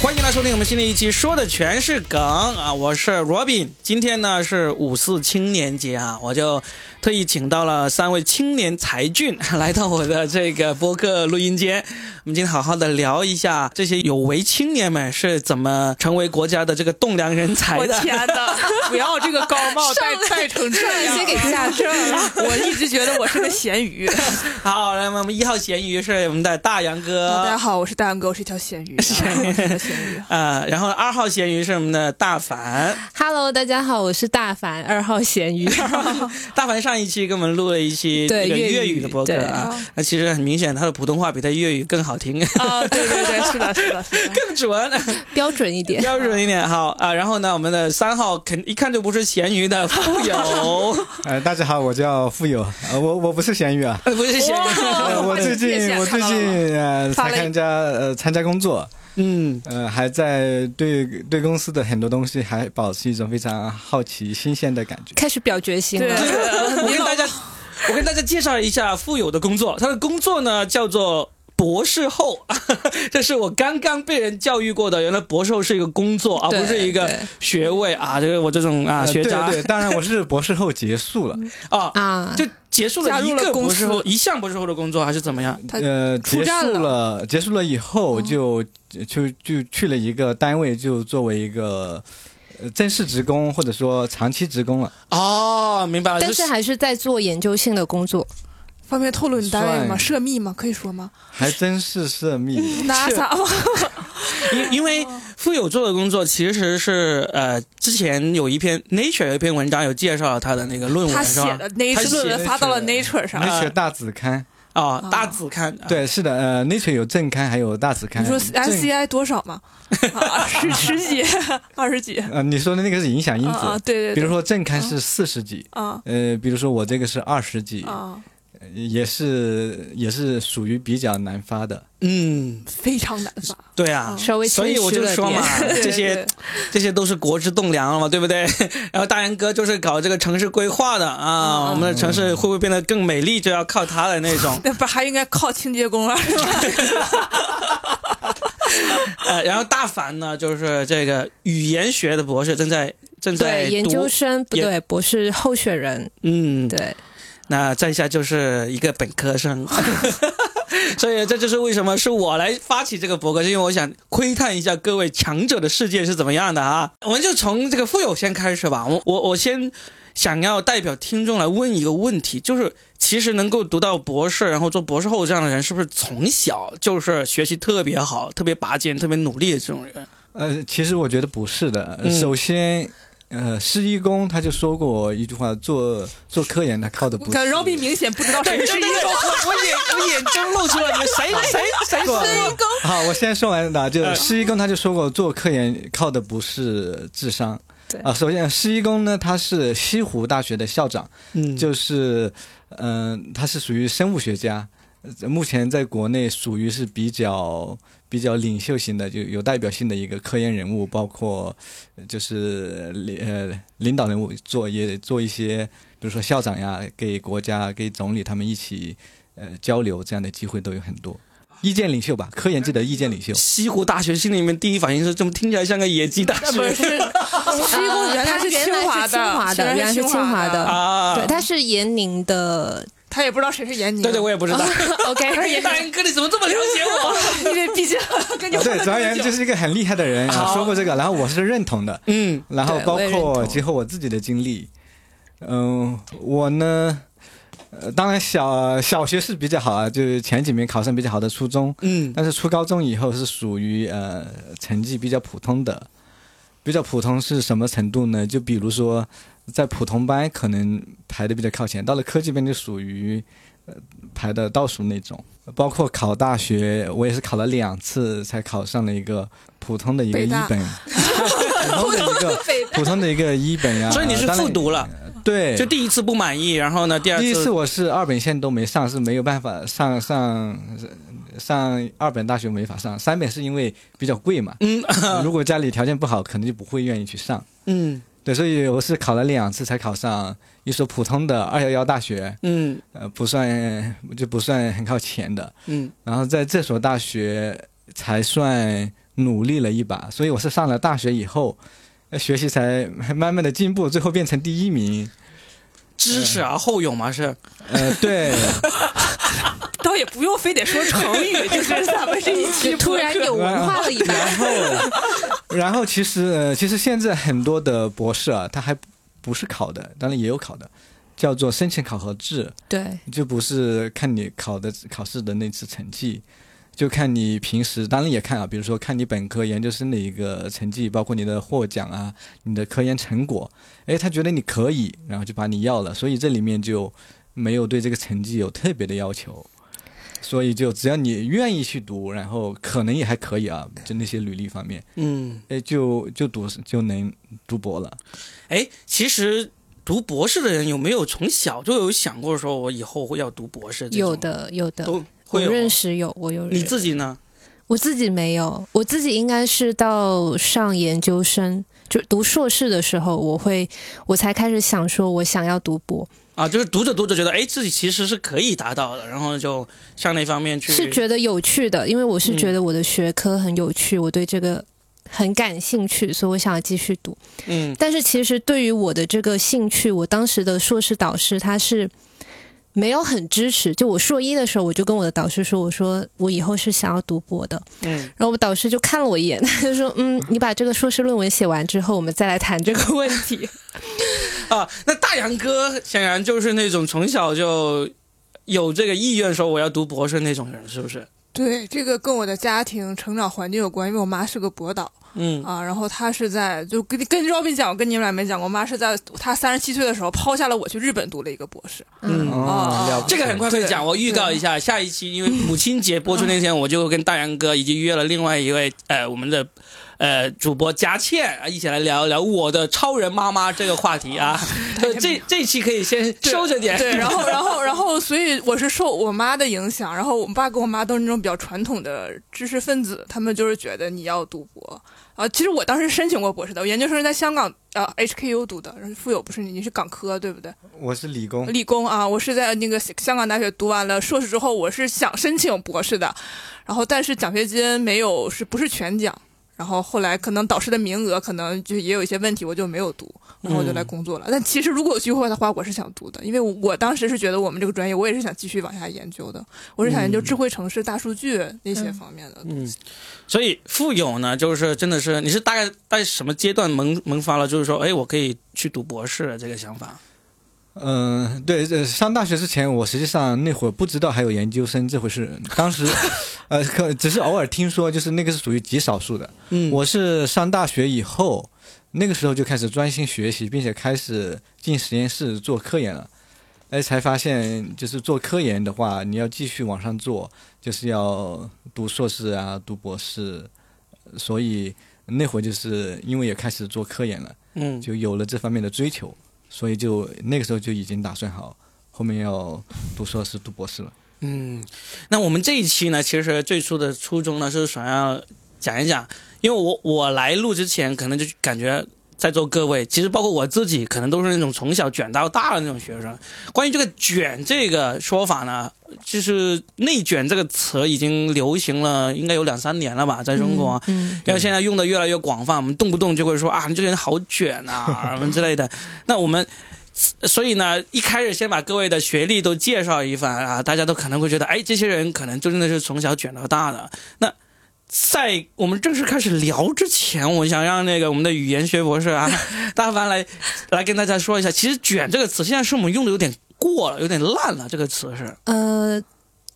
欢迎来收听我们新的一期，说的全是梗啊！我是 Robin，今天呢是五四青年节啊，我就特意请到了三位青年才俊来到我的这个播客录音间，我们今天好好的聊一下这些有为青年们是怎么成为国家的这个栋梁人才的我的。天哪！不要这个高帽戴戴成这样，先给下证了。我一直觉得我是个咸鱼。好，那么我们一号咸鱼是我们的大杨哥，大家好，我是大杨哥，我是一条咸鱼。啊我是一条咸鱼。呃，然后二号咸鱼是我们的大凡，Hello，大家好，我是大凡，二号咸鱼。大凡上一期给我们录了一期这个对粤语粤语的播客啊，那其实很明显他的普通话比他粤语更好听，啊，对对对，是的，是的，是的。更准。标准一点。标准一点好啊，然后呢，我们的三号肯一看就不是咸鱼的富有，呃，大家好，我叫富有，呃，我我不是咸鱼啊，呃 不是咸鱼，呃我最近我最近呃才参加呃参加工作，嗯，呃，还在对对公司的很多东西还保持一种非常好奇、新鲜的感觉。开始表决心，了。我跟大家我跟大家介绍一下富有的工作，他的工作呢叫做。博士后，这是我刚刚被人教育过的。原来博士后是一个工作，而对不是一个学位啊！这个我这种啊呃学渣对对，当然我是博士后结束了，啊，啊，就结束了一个博士后，一项博士后的工作，还是怎么样？他呃，结束了了，结束了以后就就就去了一个单位，就作为一个呃正式职工或者说长期职工了。哦，明白了，但是还是在做研究性的工作。方便透露你单位吗？涉密吗？可以说吗还真是涉密？NASA 吗？因因为富有做的工作其实是呃，之前有一篇 Nature 有一篇文章有介绍了他的那个论文，他写的 Nature 论文发到了 Nature 上。Nature 大子刊。哦、大子刊，对，是的，呃，Nature 有正刊，还有大子刊。你说正 SCI 多少吗？啊，十十几，二十几。呃，你说的那个是影响因子，啊啊，对对对。比如说正刊是四十几，啊呃，比如说我这个是二十几，啊，也是也是属于比较难发的。嗯，非常难发。对啊，稍微所以我就说嘛，这些这些都是国之栋梁了嘛，对不对？然后大杨哥就是搞这个城市规划的啊，嗯我们的城市会不会变得更美丽，就要靠他的那种。那不还应该靠清洁工啊？是吧？呃，然后大凡呢，就是这个语言学的博士，正在正在对，研究生不对，博士候选人。嗯，对，那在下就是一个本科生，所以这就是为什么是我来发起这个博客，是因为我想窥探一下各位强者的世界是怎么样的啊。我们就从这个富有先开始吧。我我我先想要代表听众来问一个问题，就是其实能够读到博士，然后做博士后这样的人，是不是从小就是学习特别好、特别拔尖、特别努力的这种人？呃，其实我觉得不是的。嗯首先，呃，施一公他就说过一句话：做做科研，他靠的不是。看 Robin 明显不知道谁是一对个。我我眼我眼中露出了你们谁谁谁做是好，我现在说完的，就呃施一公他就说过，做科研靠的不是智商。对啊，首先施一公呢，他是西湖大学的校长，嗯就是，嗯、他是属于生物学家，呃目前在国内属于是比较比较领袖型的，就有代表性的一个科研人物，包括呃就是领呃领导人物做也做一些，比如说校长呀，给国家给总理他们一起呃交流这样的机会都有很多。意见领袖吧，科研界的意见领袖。西湖大学心里面第一反应是，怎么听起来像个野鸡大学？不是，西湖原来是 原来清华是清华的，原来是清华的。啊，对，他是延宁的。他也不知道谁是闫宁。对对，我也不知道。OK，大人哥，你怎么这么了解我？因为毕竟跟你混对，了总而言之，就是一个很厉害的人啊，好。说过这个，然后我是认同的，嗯然后包括结合我自己的经历，嗯、我呢，呃，当然小小学是比较好啊，就是前几名考上比较好的初中，嗯。但是初高中以后是属于呃成绩比较普通的，比较普通是什么程度呢？就比如说在普通班可能排的比较靠前，到了科技班就属于呃排的倒数那种。包括考大学，我也是考了两次才考上了一个普通的一个一本，普通的一个普通的一个一本呀。所以你是复读了，对，就第一次不满意，然后呢，第二第一次次我是二本线都没上，是没有办法上上上二本大学没法上，三本是因为比较贵嘛，嗯 如果家里条件不好，可能就不会愿意去上。嗯对，所以我是考了两次才考上一所普通的二幺幺大学，嗯呃，不算就不算很靠前的。嗯然后在这所大学才算努力了一把，所以我是上了大学以后，呃学习才慢慢的进步，最后变成第一名。知耻而后勇嘛是。呃，对，倒也不用非得说成语，就是咱们这一期突然有文化了一把。然后，然后其实呃其实现在很多的博士啊，他还不是考的，当然也有考的，叫做申请考核制，对，就不是看你考的考试的那次成绩。就看你平时，当然也看啊，比如说看你本科、研究生的一个成绩，包括你的获奖啊，你的科研成果，诶，他觉得你可以，然后就把你要了，所以这里面就没有对这个成绩有特别的要求，所以就只要你愿意去读，然后可能也还可以啊，就那些履历方面，嗯，哎，就就读就能读博了。哎，其实读博士的人有没有从小就有想过说我以后会要读博士？有，的，有的，都我会有。认识有，我有你自己呢？我自己没有，我自己应该是到上研究生，就读硕士的时候，我会我才开始想说，我想要读博，啊，就是读着读着觉得，哎，自己其实是可以达到的，然后就向那方面去。是觉得有趣的，因为我是觉得我的学科很有趣，我对这个很感兴趣，所以我想要继续读。嗯但是其实对于我的这个兴趣，我当时的硕士导师他是没有很支持。就我硕一的时候，我就跟我的导师说，我说我以后是想要读博的。嗯，然后我导师就看了我一眼，他就说：“嗯，你把这个硕士论文写完之后，我们再来谈这个问题。啊，那大杨哥显然就是那种从小就有这个意愿说我要读博士那种人，是不是？对，这个跟我的家庭成长环境有关，因为我妈是个博导嗯啊，然后他是在就跟跟 Robin 讲，我跟你们俩没讲过，我妈是在她三十七岁的时候抛下了我去日本读了一个博士。嗯。哦，了不起这个很快会对讲，我预告一下，下一期因为母亲节播出那天，我就跟大杨哥已经约了另外一位呃我们的呃主播佳倩啊，一起来聊一聊我的超人妈妈这个话题啊。呃这这期可以先收着点。对，然后然 后然后，所以我是受我妈的影响，然后我爸跟我妈都是那种比较传统的知识分子，他们就是觉得你要读博啊。其实我当时申请过博士的，我研究生是在香港呃 HKU 读的，然后富有不是你，你是港科对不对？我是理工，理工啊，我是在那个香港大学读完了硕士之后，我是想申请博士的，然后但是奖学金没有，是不是全奖？然后后来可能导师的名额可能就也有一些问题，我就没有读，然后我就来工作了。但其实如果有机会的话，我是想读的，因为我当时是觉得我们这个专业，我也是想继续往下研究的，我是想研究智慧城市、大数据那些方面的东嗯西。，所以富有呢，就是真的是你是大概在什么阶段萌萌发了，就是说，哎，我可以去读博士的这个想法。嗯，对，呃，上大学之前，我实际上那会儿不知道还有研究生这回事，当时，呃，可只是偶尔听说，就是那个是属于极少数的。嗯我是上大学以后，那个时候就开始专心学习，并且开始进实验室做科研了。哎，才发现就是做科研的话，你要继续往上做，就是要读硕士啊，读博士。所以那会儿就是因为也开始做科研了。嗯，就有了这方面的追求，所以就那个时候就已经打算好后面要读硕士、读博士了。嗯，那我们这一期呢，其实最初的初衷呢是想要讲一讲，因为我我来录之前，可能就感觉在座各位，其实包括我自己，可能都是那种从小卷到大的那种学生。关于这个“卷”这个说法呢，就是“内卷”这个词已经流行了，应该有两三年了吧，在中国。嗯，然后现在用的越来越广泛，我们动不动就会说啊，你这个人好卷啊，什么之类的。那我们，所以呢，一开始先把各位的学历都介绍一番啊，大家都可能会觉得，哎，这些人可能就真的是从小卷到大的。那在我们正式开始聊之前，我想让那个我们的语言学博士啊，大凡来来跟大家说一下，其实“卷”这个词现在是我们用的有点过了，有点烂了。这个词是，呃，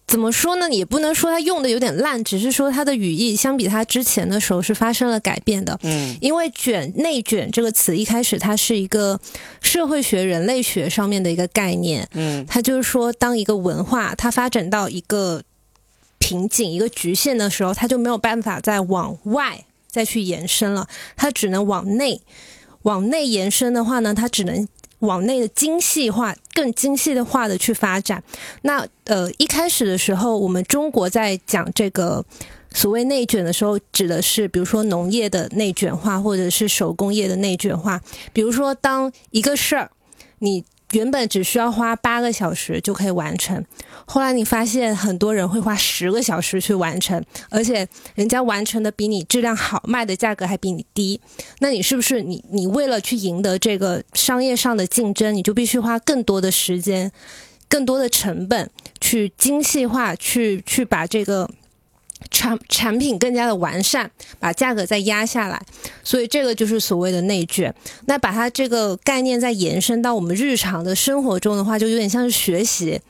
怎么说呢？也不能说它用的有点烂，只是说它的语义相比它之前的时候是发生了改变的。嗯因为“卷”“内卷”这个词一开始它是一个社会学、人类学上面的一个概念，嗯它就是说，当一个文化它发展到一个瓶颈、一个局限的时候，它就没有办法再往外再去延伸了，它只能往内。往内延伸的话呢，它只能往内的精细化、更精细的化的去发展。那呃，一开始的时候，我们中国在讲这个所谓内卷的时候，指的是比如说农业的内卷化，或者是手工业的内卷化。比如说，当一个事儿你原本只需要花八个小时就可以完成，后来你发现很多人会花十个小时去完成，而且人家完成的比你质量好，卖的价格还比你低，那你是不是你你为了去赢得这个商业上的竞争，你就必须花更多的时间、更多的成本去精细化，去去把这个。产产品更加的完善，把价格再压下来，所以这个就是所谓的内卷。那把它这个概念再延伸到我们日常的生活中的话，就有点像是学习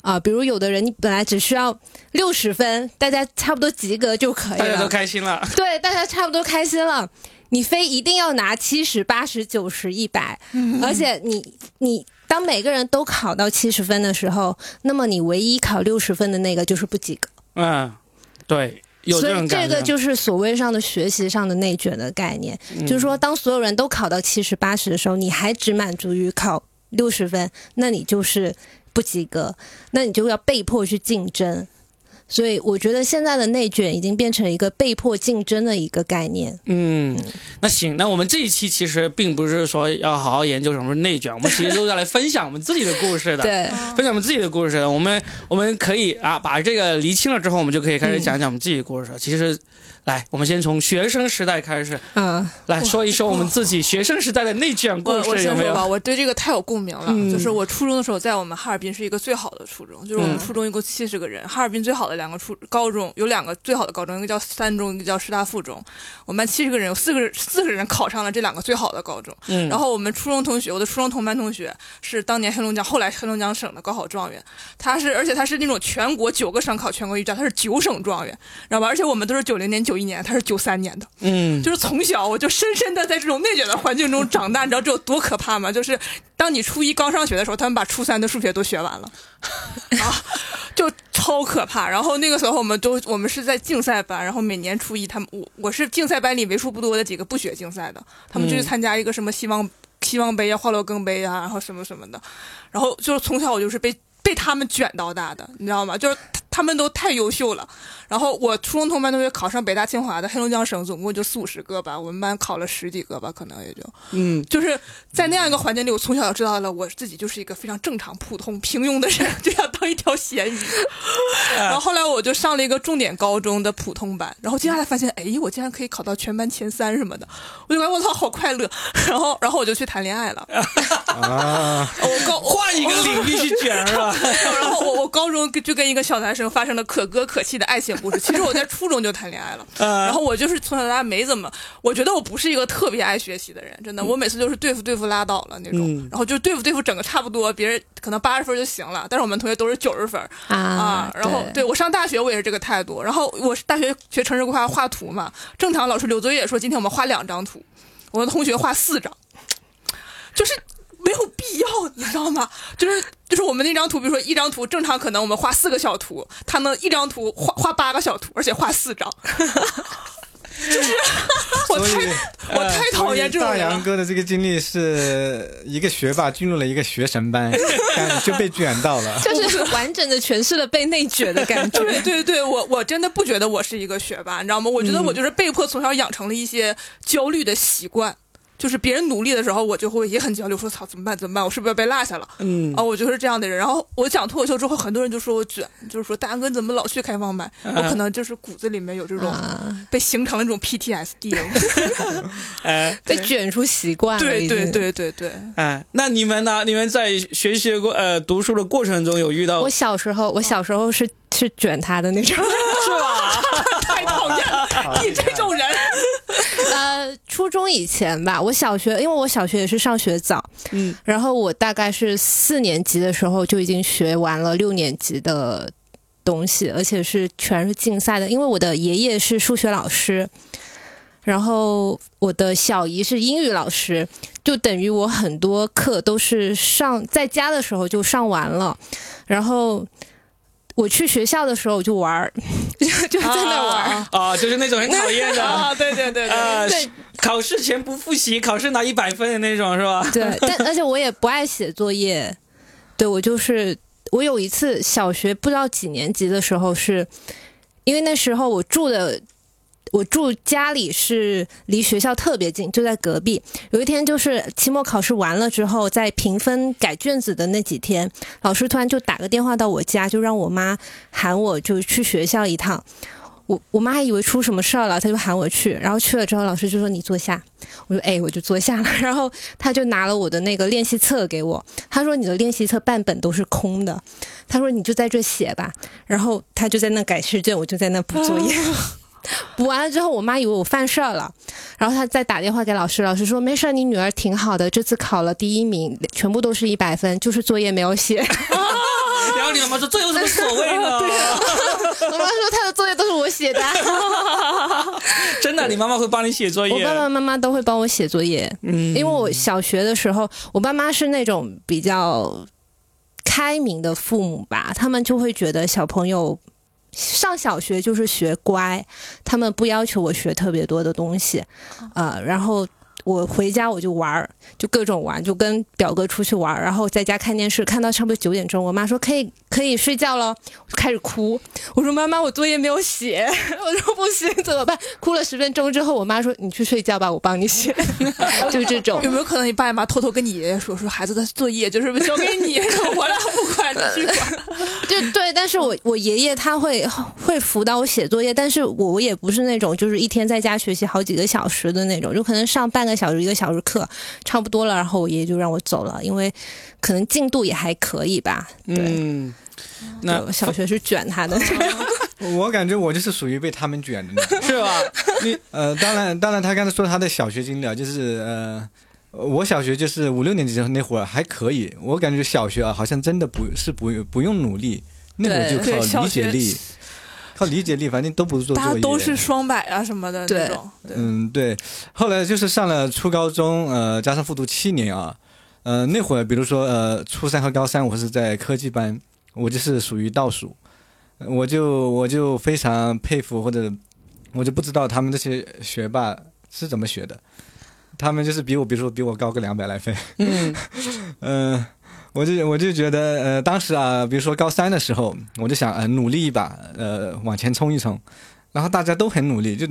啊。比如有的人你本来只需要六十分，大家差不多及格就可以了，大家都开心了。对，大家差不多开心了。你非一定要拿七十、八十、九十、一百，而且你你当每个人都考到七十分的时候，那么你唯一考六十分的那个就是不及格。嗯。对，所以这个就是所谓上的学习上的内卷的概念，就是说，当所有人都考到七十八十的时候，你还只满足于考六十分，那你就是不及格，那你就要被迫去竞争。所以我觉得现在的内卷已经变成一个被迫竞争的一个概念。嗯，那行，那我们这一期其实并不是说要好好研究什么内卷，我们其实都是来分享我们自己的故事的。对，分享我们自己的故事。我们我们可以啊，把这个厘清了之后，我们就可以开始讲讲我们自己的故事。其实。来，我们先从学生时代开始，嗯，来说一说我们自己学生时代的内卷故事，有没有？我对这个太有共鸣了。就是我初中的时候，在我们哈尔滨是一个最好的初中，就是我们初中一共七十个人，哈尔滨最好的两个初高中有两个最好的高中，一个叫三中，一个叫师大附中。我们班七十个人，有四个四个人考上了这两个最好的高中。嗯，然后我们初中同学，我的初中同班同学是当年黑龙江，后来黑龙江省的高考状元，他是而且他是那种全国九个省考全国一卷，他是九省状元，知道吧？而且我们都是九零年、九一年，他是九三。年的，嗯，就是从小我就深深的在这种内卷的环境中长大，你知道这有多可怕吗？就是当你初一刚上学的时候，他们把初三的数学都学完了，啊，就超可怕。然后那个时候我们都我们是在竞赛班，然后每年初一他们我我是竞赛班里为数不多的几个不学竞赛的，他们就去参加一个什么希望希望杯啊、华罗庚杯啊，然后什么什么的，然后就是从小我就是被被他们卷到大的，你知道吗？就是。他们都太优秀了，然后我初中同班同学考上北大清华的，黑龙江省总共就四五十个吧，我们班考了十几个吧，可能也就，嗯，就是在那样一个环境里，我从小就知道了，我自己就是一个非常正常、普通、平庸的人，就想当一条咸鱼。然后后来我就上了一个重点高中的普通班，然后接下来发现，哎，我竟然可以考到全班前三什么的，我就感觉我操，好快乐。然后，然后我就去谈恋爱了。啊，我高换一个领域去卷是吧？然后我我高中就跟一个小男生。发生了可歌可泣的爱情故事。其实我在初中就谈恋爱了，然后我就是从小到大没怎么，我觉得我不是一个特别爱学习的人，真的，我每次就是对付对付拉倒了那种，然后就对付对付整个差不多，别人可能八十分就行了，但是我们同学都是九十分啊。然后对我上大学我也是这个态度，然后我是大学学城市规划画图嘛，正常老师留作业说今天我们画两张图，我的同学画四张，就是。没有必要，你知道吗？就是就是我们那张图，比如说一张图，正常可能我们画四个小图，他能一张图画画八个小图，而且画四张。就是我太我太讨厌这种。大杨哥的这个经历是一个学霸进入了一个学神班，就被卷到了，就是完整的诠释了被内卷的感觉。对 对对，我我真的不觉得我是一个学霸，你知道吗？我觉得我就是被迫从小养成了一些焦虑的习惯。就是别人努力的时候，我就会也很焦虑，说操怎么办怎么办？我是不是要被落下了？嗯啊，我就是这样的人。然后我讲脱口秀之后，很多人就说我卷，就是说大杨哥怎么老去开放麦？我可能就是骨子里面有这种被形成了这种 PTSD，哎，被卷出习惯。对对对对对。哎，那你们呢？你们在学习过呃读书的过程中有遇到？我小时候，我小时候是是卷他的那种，是吧？太讨厌了，你这种人。呃，初中以前吧，我小学，因为我小学也是上学早，嗯，然后我大概是四年级的时候就已经学完了六年级的东西，而且是全是竞赛的。因为我的爷爷是数学老师，然后我的小姨是英语老师，就等于我很多课都是上在家的时候就上完了，然后。我去学校的时候我就玩儿，就 就在那玩儿啊，就是那种很讨厌的 啊，对对对对，考试前不复习，考试拿一百分的那种是吧？对，但 而且我也不爱写作业，对我就是我有一次小学不知道几年级的时候，是因为那时候我住的我住家里是离学校特别近，就在隔壁。有一天就是期末考试完了之后，在评分改卷子的那几天，老师突然就打个电话到我家，就让我妈喊我就去学校一趟。我我妈还以为出什么事儿了，她就喊我去，然后去了之后，老师就说你坐下，我说哎，我就坐下了，然后他就拿了我的那个练习册给我，他说你的练习册半本都是空的，他说你就在这写吧，然后他就在那改试卷，我就在那补作业。补完了之后，我妈以为我犯事儿了，然后她再打电话给老师，老师说没事儿，你女儿挺好的，这次考了第一名，全部都是一百分，就是作业没有写。然后你妈妈说这有什么所谓呢？我妈说她的作业都是我写的，真的，你妈妈会帮你写作业？我爸爸妈妈都会帮我写作业，嗯，因为我小学的时候，我爸妈是那种比较开明的父母吧，他们就会觉得小朋友。上小学就是学乖，他们不要求我学特别多的东西，呃，然后我回家我就玩儿，就各种玩，就跟表哥出去玩，然后在家看电视，看到差不多九点钟，我妈说可以可以睡觉了，我就开始哭，我说妈妈我作业没有写，我说不行怎么办？哭了十分钟之后，我妈说你去睡觉吧，我帮你写，就这种有。没有可能你爸妈偷偷跟你爷爷说，说孩子的作业就是交给你，我俩不管，你去管？对对，但是我我爷爷他会会辅导我写作业，但是我也不是那种就是一天在家学习好几个小时的那种，就可能上半个小时一个小时课差不多了，然后我爷爷就让我走了，因为可能进度也还可以吧。对，嗯，那小学是卷他的，我感觉我就是属于被他们卷的那种。是吧？你 呃，当然，当然，他刚才说他的小学经历啊，就是呃，我小学就是五六年级的时候那会儿还可以，我感觉小学啊，好像真的不是不不用努力，那会儿就靠理解力，靠理解力，反正都不是做作业，大家都是双百啊什么的对那种。对嗯，对。后来就是上了初高中，呃，加上复读七年啊，呃，那会儿比如说呃，初三和高三我是在科技班，我就是属于倒数，我就我就非常佩服或者我就不知道他们这些学霸是怎么学的，他们就是比我，比如说比我高个两百来分，嗯嗯、我就我就觉得，呃，当时啊，比如说高三的时候，我就想，呃，努力一把，呃，往前冲一冲，然后大家都很努力，就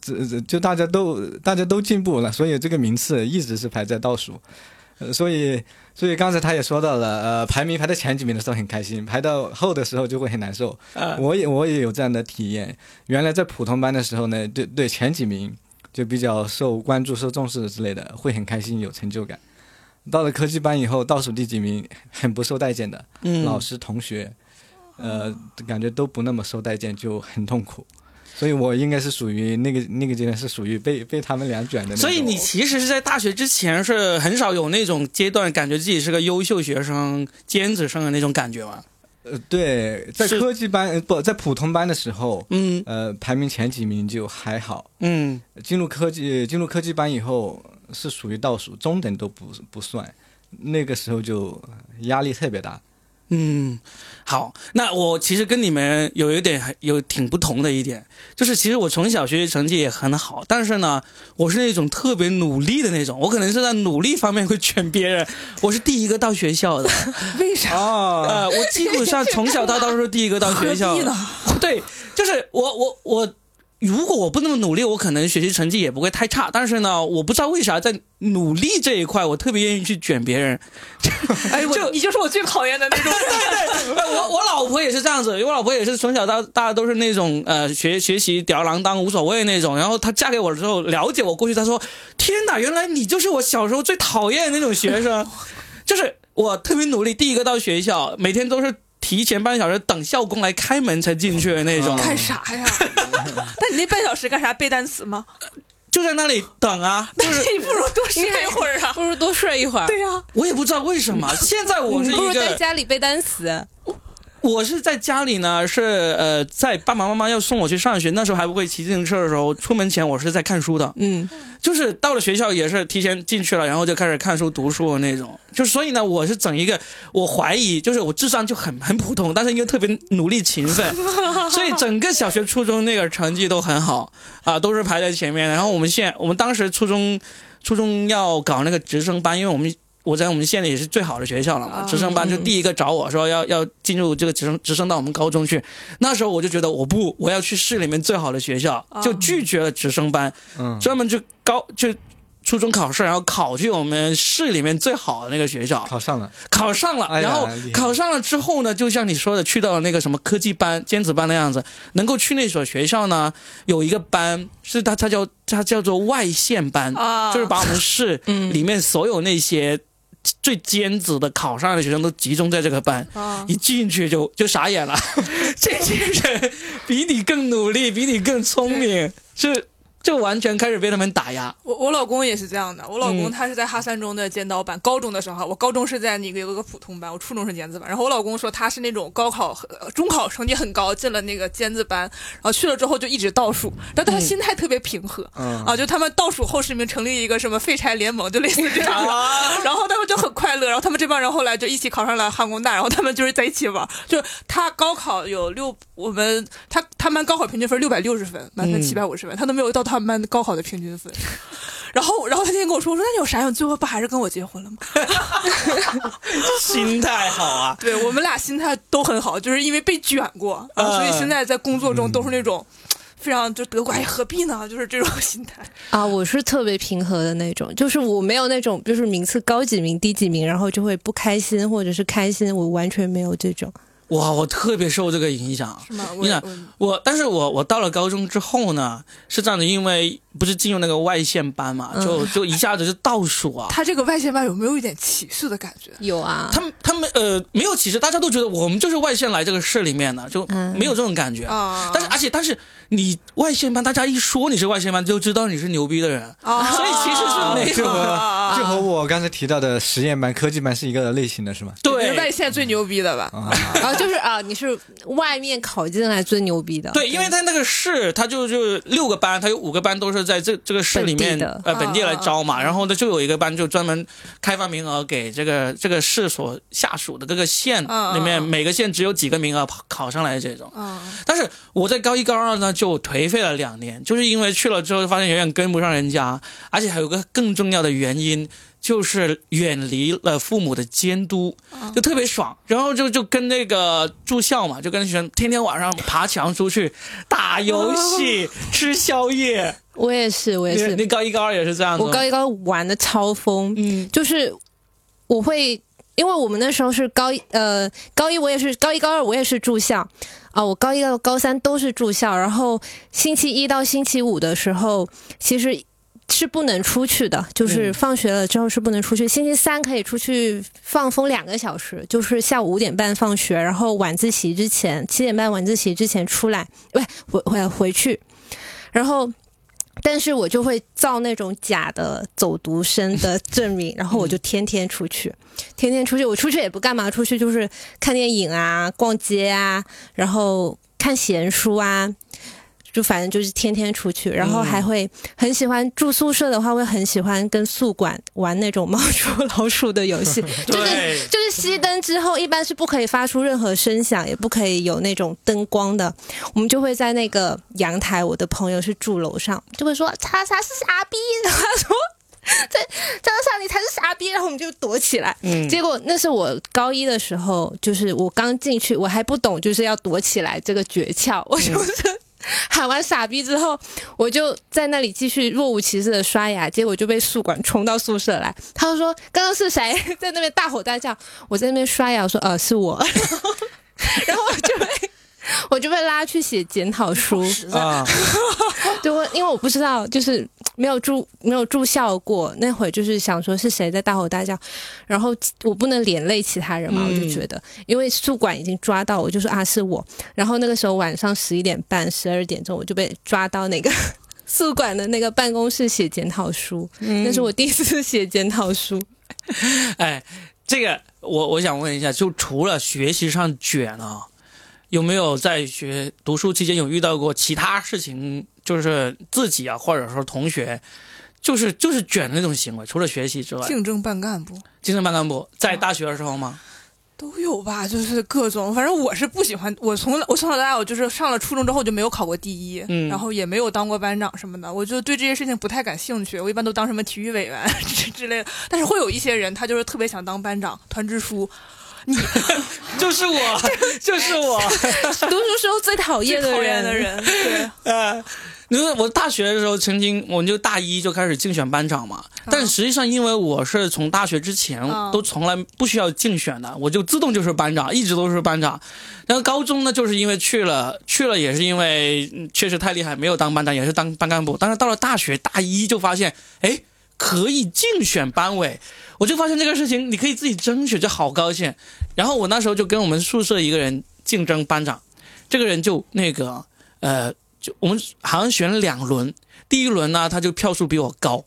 这这就大家都大家都进步了，所以这个名次一直是排在倒数，呃，所以所以刚才他也说到了，呃，排名排在前几名的时候很开心，排到后的时候就会很难受。啊我也我也有这样的体验，原来在普通班的时候呢，对对前几名就比较受关注、受重视之类的，会很开心、有成就感。到了科技班以后，倒数第几名很不受待见的，嗯，老师、同学，呃，感觉都不那么受待见，就很痛苦。所以我应该是属于那个那个阶段是属于被被他们俩卷的。所以你其实是在大学之前是很少有那种阶段，感觉自己是个优秀学生、尖子生的那种感觉吗？呃对，在科技班呃不在普通班的时候，嗯呃，排名前几名就还好。嗯，进入科技进入科技班以后是属于倒数，中等都不不算，那个时候就压力特别大。嗯，好，那我其实跟你们有一点很有挺不同的一点，就是其实我从小学习成绩也很好，但是呢，我是那种特别努力的那种，我可能是在努力方面会卷别人，我是第一个到学校的，为啥？哦，呃，我基本上从小到大都是第一个到学校的对，就是我我我。如果我不那么努力，我可能学习成绩也不会太差。但是呢，我不知道为啥在努力这一块，我特别愿意去卷别人。哎，就我你就是我最讨厌的那种 对对我我老婆也是这样子，因为我老婆也是从小到大都是那种呃学学习吊儿郎当无所谓那种。然后她嫁给我之后，了解我过去，她说：“天哪，原来你就是我小时候最讨厌的那种学生。”就是我特别努力，第一个到学校，每天都是提前半小时等校工来开门才进去的那种。干啥呀？那你那半小时干啥？背单词吗？就在那里等啊，就是你不如多睡一会儿啊。不如多睡一会儿。对呀、我也不知道为什么，现在我不如在，家里背单词。我是在家里呢，是呃，在爸爸妈妈要送我去上学，那时候还不会骑自行车的时候，出门前我是在看书的，嗯，就是到了学校也是提前进去了，然后就开始看书读书的那种。就所以呢，我是整一个，我怀疑就是我智商就很很普通，但是又特别努力勤奋，所以整个小学、初中那个成绩都很好啊，都是排在前面的。然后我们现我们当时初中初中要搞那个直升班，因为我们我在我们县里也是最好的学校了嘛，啊直升班就第一个找我说要要进入这个直升直升到我们高中去。那时候我就觉得我不，我要去市里面最好的学校，啊。就拒绝了直升班，嗯，专门就高就。初中考试，然后考去我们市里面最好的那个学校，考上了，考上了，然后考上了之后呢，就像你说的，去到了那个什么科技班、尖子班的样子，能够去那所学校呢，有一个班是他他叫他叫做外县班，啊，就是把我们市 嗯。里面所有那些最尖子的考上的学生都集中在这个班。啊一进去就就傻眼了，这些人比你更努力，比你更聪明，是就完全开始被他们打压。我我老公也是这样的，我老公嗯他是在哈三中的尖刀班，高中的时候，我高中是在那个有个普通班，我初中是尖子班。然后我老公说他是那种高考、呃中考成绩很高，进了那个尖子班，然后去了之后就一直倒数，但他心态特别平和。嗯啊，就他们倒数后十名成立一个什么废柴联盟，就类似这样的，然后他们就很快乐，然后他们这帮人后来就一起考上了哈工大，然后他们就是在一起玩，就是他高考有六，我们他他们高考平均分六百六十分，满分嗯七百五十分，他都没有到他们班高考的平均分。然后，然后他今天跟我说，我说那你有啥用？最后不还是跟我结婚了吗？心态好啊，对我们俩心态都很好，就是因为被卷过，啊、所以现在在工作中都是那种非常就得过，哎，何必呢？就是这种心态。啊，我是特别平和的那种，就是我没有那种就是名次高几名低几名，然后就会不开心或者是开心，我完全没有这种。哇，我特别受这个影响。是吗？我你想我我，但是我我到了高中之后呢，是这样的，因为不是进入那个外线班嘛，嗯就就一下子就倒数啊。他这个外线班有没有一点歧视的感觉？有啊，他们他们呃没有歧视，大家都觉得我们就是外线来这个市里面的，就嗯没有这种感觉。啊，但是而且但是你外线班，大家一说你是外线班，就知道你是牛逼的人。啊，所以其实是没有就和 啊就和我刚才提到的实验班、科技班是一个类型的，是吗？对外线最牛逼的吧？啊，就是啊，你是外面考进来最牛逼的，对，因为他那个市，他就就六个班，他有五个班都是在这这个市里面本呃本地来招嘛，啊然后呢就有一个班就专门开放名额给这个这个市所下属的各个县啊里面，啊每个县只有几个名额考考上来的这种。啊，但是我在高一高二呢就颓废了两年，就是因为去了之后发现远远跟不上人家，而且还有个更重要的原因。就是远离了父母的监督，就特别爽。然后就就跟那个住校嘛，就跟学生天天晚上爬墙出去打游戏、吃宵夜。我也是，我也是，你你高一高二也是这样子？我高一高二玩的超疯，嗯就是我会，因为我们那时候是高一，呃，高一我也是高一高二我也是住校啊、我高一到高三都是住校，然后星期一到星期五的时候，其实。是不能出去的，就是嗯放学了之后是不能出去。星期三可以出去放风两个小时，就是下午五点半放学，然后晚自习之前七点半晚自习之前出来，喂回回回去，然后但是我就会造那种假的走读生的证明，然后我就天天出去，天天出去。我出去也不干嘛，出去就是看电影啊、逛街啊，然后看闲书啊。就反正就是天天出去，然后还会很喜欢住宿舍的话，会很喜欢跟宿管玩那种 猫捉老鼠的游戏，就是，就是熄灯之后，一般是不可以发出任何声响，也不可以有那种灯光的。我们就会在那个阳台，我的朋友是住楼上，就会说叉叉是傻逼，他说在在楼上你才是傻逼，然后我们就躲起来。嗯，结果那是我高一的时候，就是我刚进去，我还不懂就是要躲起来这个诀窍，我就是。喊完傻逼之后，我就在那里继续若无其事的刷牙，结果就被宿管冲到宿舍来。他就说：“刚刚是谁 在那边大吼大叫？”我在那边刷牙，我说：“呃，是我。”然后我就被我就被拉去写检讨书，啊，就我因为我不知道，就是没有住没有住校过，那会儿就是想说是谁在大吼大叫，然后我不能连累其他人嘛，嗯我就觉得，因为宿管已经抓到我，就说啊是我，然后那个时候晚上十一点半、十二点钟我就被抓到那个 宿管的那个办公室写检讨书，嗯那是我第一次 写检讨书。哎，这个我我想问一下，就除了学习上卷啊，有没有在学读书期间有遇到过其他事情，就是自己啊，或者说同学，就是就是卷的那种行为？除了学习之外，竞争办干部，竞争班干部在大学的时候吗？都有吧，就是各种，反正我是不喜欢，我从我从小到大，我就是上了初中之后就没有考过第一，嗯然后也没有当过班长什么的，我就对这些事情不太感兴趣，我一般都当什么体育委员 之之类的。但是会有一些人，他就是特别想当班长、团支书，就是我，就是我。读书时候最讨厌的讨人厌的人，对，呃，因为我大学的时候曾经，我就大一就开始竞选班长嘛。但实际上，因为我是从大学之前嗯都从来不需要竞选的，我就自动就是班长，一直都是班长。然后高中呢，就是因为去了去了，也是因为嗯确实太厉害，没有当班长，也是当班干部。但是到了大学大一就发现，哎，可以竞选班委，我就发现这个事情你可以自己争取，就好高兴。然后我那时候就跟我们宿舍一个人竞争班长，这个人就那个呃，就我们好像选了两轮，第一轮呢他就票数比我高，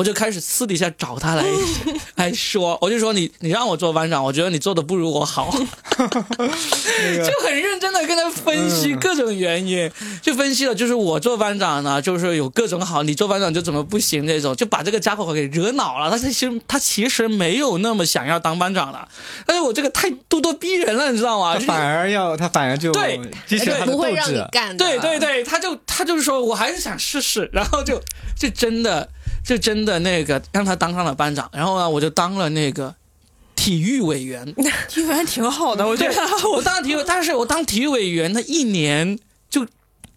我就开始私底下找他来 来说，我就说你你让我做班长，我觉得你做的不如我好，就很认真的跟他分析各种原因，就分析了就是我做班长呢，就是有各种好，你做班长就怎么不行这种，就把这个家伙给惹恼了。他其实他其实没有那么想要当班长的，但是我这个太咄咄逼人了，你知道吗？他反而要他反而就对激起了他不会让你。干的。对对对，他就他就是说我还是想试试，然后就就真的就真的那个让他当上了班长，然后呢我就当了那个体育委员，体育委员挺好的，我觉对得。我当体育，但是我当体育委员他一年就。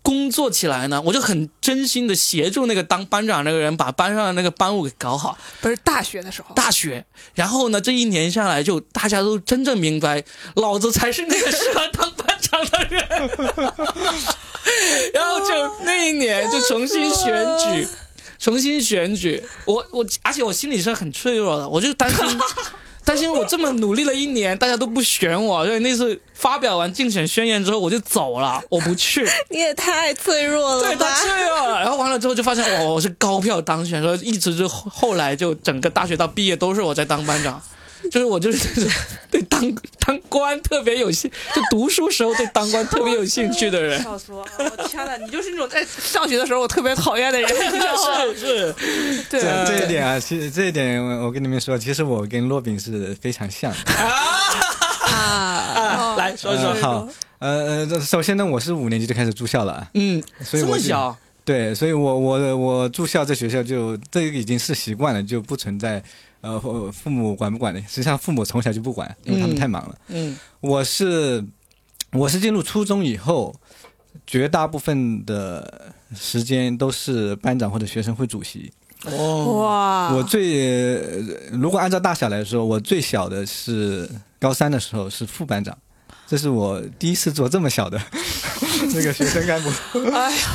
工作起来呢，我就很真心的协助那个当班长那个人把班上的那个班务给搞好。不是大学的时候，大学，然后呢，这一年下来，就大家都真正明白，老子才是那个适合当班长的人。然后就那一年就重新选举，重新选举。我我，而且我心里是很脆弱的，我就担心。担心我这么努力了一年，大家都不选我，所以那次发表完竞选宣言之后，我就走了，我不去。你也太脆弱了对，吧他？脆弱了。然后完了之后就发现，我，我是高票当选，所以一直就后后来就整个大学到毕业都是我在当班长。就是我就是 对当当官特别有兴，就读书时候对当官特别有兴趣的人。笑死我了！我天呐，你就是那种在上学的时候我特别讨厌的人，你知道吗？是是，对这这一点啊，其实这一点我我跟你们说，其实我跟洛宾是非常像的。啊，啊，来说一说呃，好，呃呃，这首先呢，我是五年级就开始住校了，嗯，所以我就么小，对，所以我我我住校在学校就这个已经是习惯了，就不存在呃父父母管不管的。实际上父母从小就不管，因为他们嗯太忙了。嗯我是我是进入初中以后，绝大部分的时间都是班长或者学生会主席。哦，哇，我最呃如果按照大小来说，我最小的是高三的时候是副班长，这是我第一次做这么小的 那个学生干部。哎呀，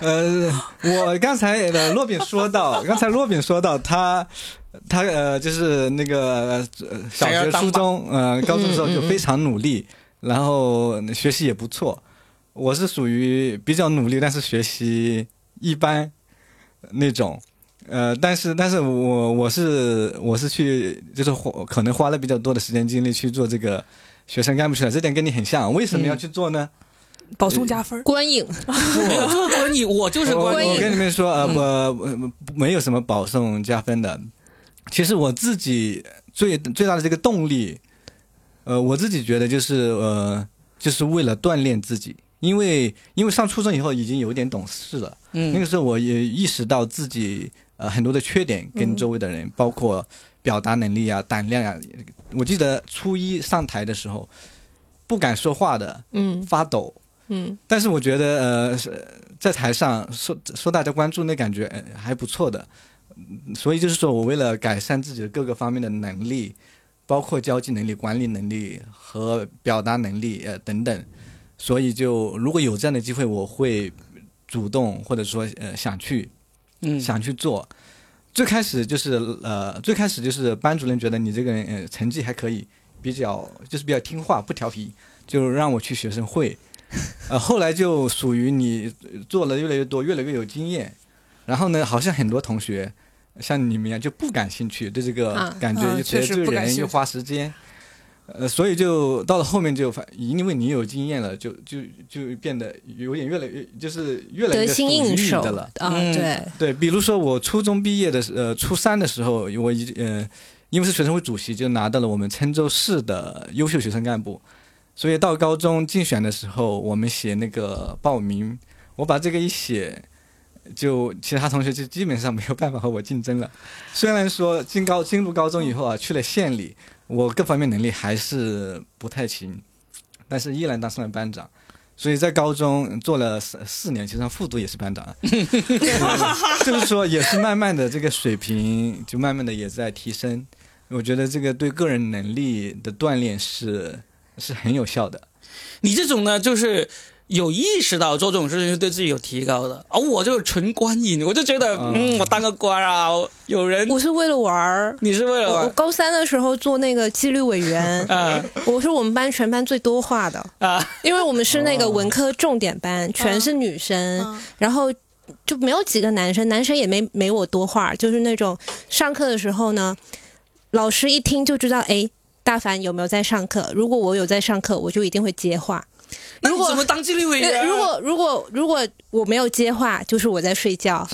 呃，我刚才的洛宾说到，刚才洛宾说到他。他呃，就是那个呃，小学、初中、呃，高中的时候就非常努力，然后学习也不错。我是属于比较努力，但是学习一般那种。呃，但是但是我我是我是去就是花可能花了比较多的时间精力去做这个学生干部去了，这点跟你很像。为什么要去做呢？保送加分，观影 我就是观影。我跟你们说，呃，不、呃没有什么保送加分的。其实我自己最最大的这个动力，呃，我自己觉得就是呃，就是为了锻炼自己，因为因为上初中以后已经有点懂事了，嗯。那嗯个时候我也意识到自己呃很多的缺点跟周围的人，包括表达能力啊、胆量啊。我记得初一上台的时候，不敢说话的，嗯。发抖，嗯。但是我觉得呃，是在台上受受大家关注那感觉、呃还不错的，嗯所以就是说我为了改善自己的各个方面的能力，包括交际能力、管理能力和表达能力呃等等，所以就如果有这样的机会，我会主动或者说呃想去嗯，想去做。最开始就是呃，最开始就是班主任觉得你这个人呃成绩还可以，比较就是比较听话不调皮，就让我去学生会。呃，后来就属于你做了越来越多，越来越有经验。然后呢，好像很多同学像你们一样就不感兴趣，对这个啊感觉啊又觉得这个人又花时间。呃，所以就到了后面就反，因为你有经验了，就就就变得有点越来越就是越来越得心应手的了。啊，嗯对，对，比如说我初中毕业的时，呃，初三的时候，我已呃因为是学生会主席，就拿到了我们郴州市的优秀学生干部。所以到高中竞选的时候，我们写那个报名，我把这个一写，就其他同学就基本上没有办法和我竞争了。虽然说进高进入高中以后啊，去了县里，我各方面能力还是不太行，但是依然当上了班长。所以在高中做了四四年，其实上复读也是班长，就是说也是慢慢的这个水平就慢慢的也在提升。我觉得这个对个人能力的锻炼是是很有效的。你这种呢，就是有意识到做这种事情是对自己有提高的，而我就是纯观影，我就觉得，嗯。嗯，我当个官啊，有人，我是为了玩儿。你是为我我了高三的时候做那个纪律委员，啊。我是我们班全班最多话的，啊，因为我们是那个文科重点班，全是女生，嗯。然后就没有几个男生，男生也没没我多话，就是那种上课的时候呢，老师一听就知道，哎，大凡有没有在上课？如果我有在上课，我就一定会接话。如果那你怎么当纪律委员？如果如果如果我没有接话，就是我在睡觉，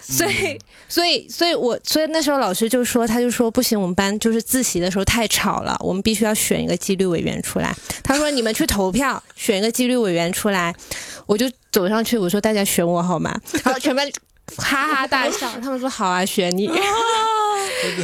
所以所以所以我所以那时候老师就说，他就说不行，我们班就是自习的时候太吵了，我们必须要选一个纪律委员出来。他说你们去投票，选一个纪律委员出来，我就走上去，我说大家选我好吗？然后全班哈哈大笑，他们说好啊，选你。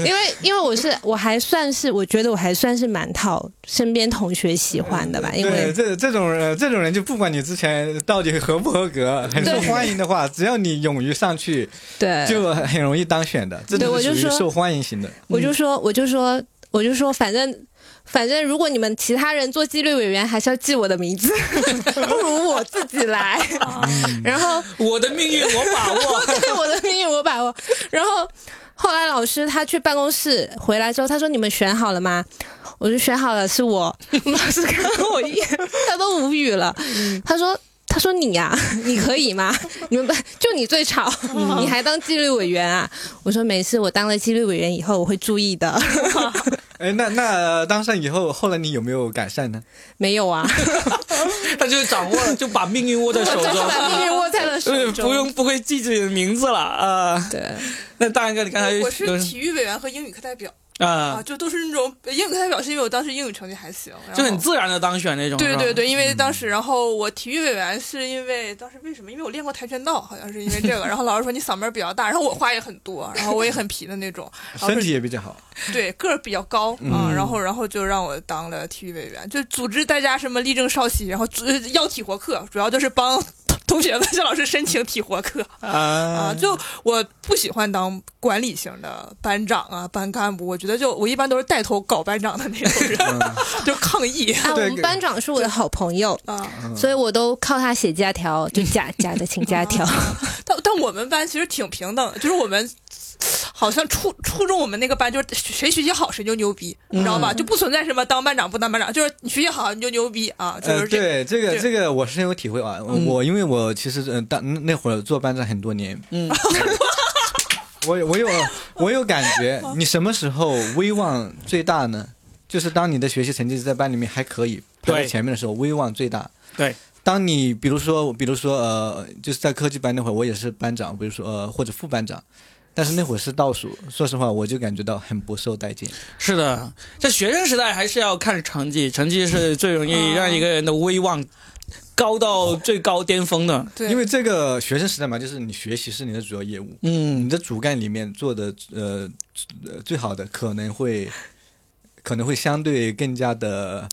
因为因为我是我还算是我觉得我还算是蛮讨身边同学喜欢的吧，因，为这这种人，这种人就不管你之前到底合不合格，很受欢迎的话，只要你勇于上去，对就很容易当选的。这对我就说种是属于受欢迎型的。我就说，我就说，我就说，反正反正，如果你们其他人做纪律委员，还是要记我的名字，不如我自己来。然后我的命运我把握。对我的命运我把握。然后后来老师他去办公室回来之后，他说：“你们选好了吗？”我就选好了，是我。老师看了我一眼，他都无语了。他说。他说：“你呀、你可以吗？你们班就你最吵，你还当纪律委员啊？”我说：“没事，我当了纪律委员以后，我会注意的。哎，那那呃当上以后，后来你有没有改善呢？没有啊，他就掌握了，就把命运握在手中，把命运握在了手对，中。不用不会记自己的名字了啊。对，那大然哥，你刚才我是体育委员和英语课代表啊，啊，就都是那种英语课代表，是因为我当时英语成绩还行，就很自然的当选那种。对对对，因为当时，然后我体育委员是因为当时为什么？因为我练过跆拳道，好像是因为这个。然后老师说你嗓门比较大，然后我话也很多，然后我也很皮的那种，身体也比较好。对个儿比较高啊，然后然后就让我当了体育委员，就组织大家什么立正稍息，然后组要体活课，主要就是帮同学们向老师申请体活课啊。啊，就我不喜欢当管理型的班长啊、班干部，我觉得就我一般都是带头搞班长的那种人，就抗议啊，我们班长是我的好朋友，啊。所以我都靠他写假条，就假假的请假条。但但我们班其实挺平等，就是我们好像初初中我们那个班就是谁学习好谁就牛逼，你知道吧？就不存在什么当班长不当班长，就是你学习好你就牛逼啊，就呃，是这个。对这个这个我深有体会啊。我我因为我其实呃当那会儿做班长很多年，嗯，我有我有我有感觉，你什么时候威望最大呢？就是当你的学习成绩在班里面还可以排在前面的时候，威望最大。对，当你比如说比如说呃，就是在科技班那会儿，我也是班长，比如说呃或者副班长，但是那会儿是倒数。说实话，我就感觉到很不受待见。是的，在学生时代还是要看成绩，成绩是最容易让一个人的威望高到最高巅峰的。对，因为这个学生时代嘛，就是你学习是你的主要业务，嗯你，的主干里面做的呃呃最好的可能会可能会相对更加的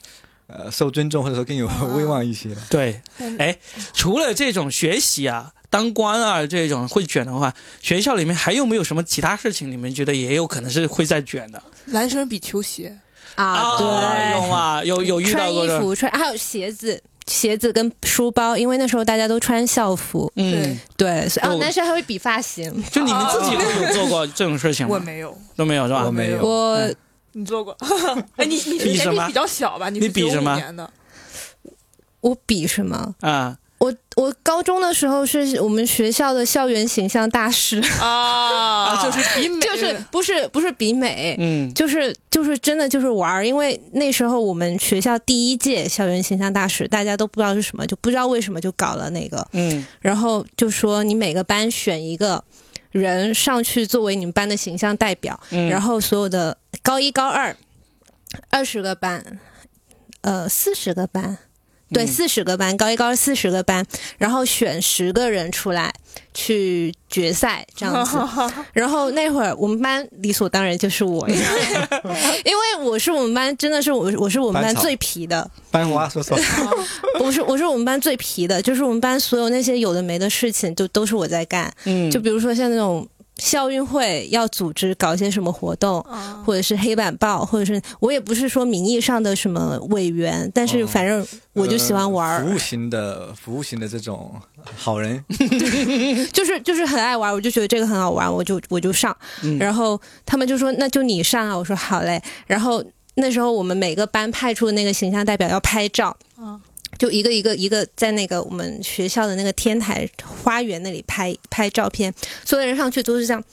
呃受尊重，或者说更有 威望一些。对。嗯哎，除了这种学习啊、当官啊这种会卷的话，学校里面还有没有什么其他事情？你们觉得也有可能是会在卷的男生比球鞋，啊，对，有吗？有有遇到穿过穿？衣服穿还有鞋子。鞋子跟书包，因为那时候大家都穿校服，嗯，对，所以哦，男生还会比发型。就你们自己都有做过这种事情吗？我没有，都没有是吧？我没有我你做过？哎，你你比什么年纪比较小吧？你是95你比什么？我比什么？啊，我我高中的时候是我们学校的校园形象大使，啊，就是比美，就是不是不是比美，嗯，就是就是真的就是玩儿，因为那时候我们学校第一届校园形象大使，大家都不知道是什么，就不知道为什么就搞了那个，嗯。然后就说你每个班选一个人上去作为你们班的形象代表，嗯，然后所有的高一高二二十个班，呃四十个班，对，嗯。四十个班，高一高二四十个班，然后选十个人出来去决赛这样子。然后那会儿我们班理所当然就是我，因为我是我们班真的是我我是我们班最皮的，班花说错，我是我是我们班最皮的，就是我们班所有那些有的没的事情就都是我在干，嗯，就比如说像那种校运会要组织搞一些什么活动，啊或者是黑板报，或者是我也不是说名义上的什么委员，但是哦。反正我就喜欢玩服务型的服务型的这种好人，就是就是很爱玩，我就觉得这个很好玩，我就我就上，嗯。然后他们就说那就你上啊，我说好嘞，然后那时候我们每个班派出的那个形象代表要拍照，嗯就一个一个一个在那个我们学校的那个天台花园那里拍拍照片，所有人上去都是这样。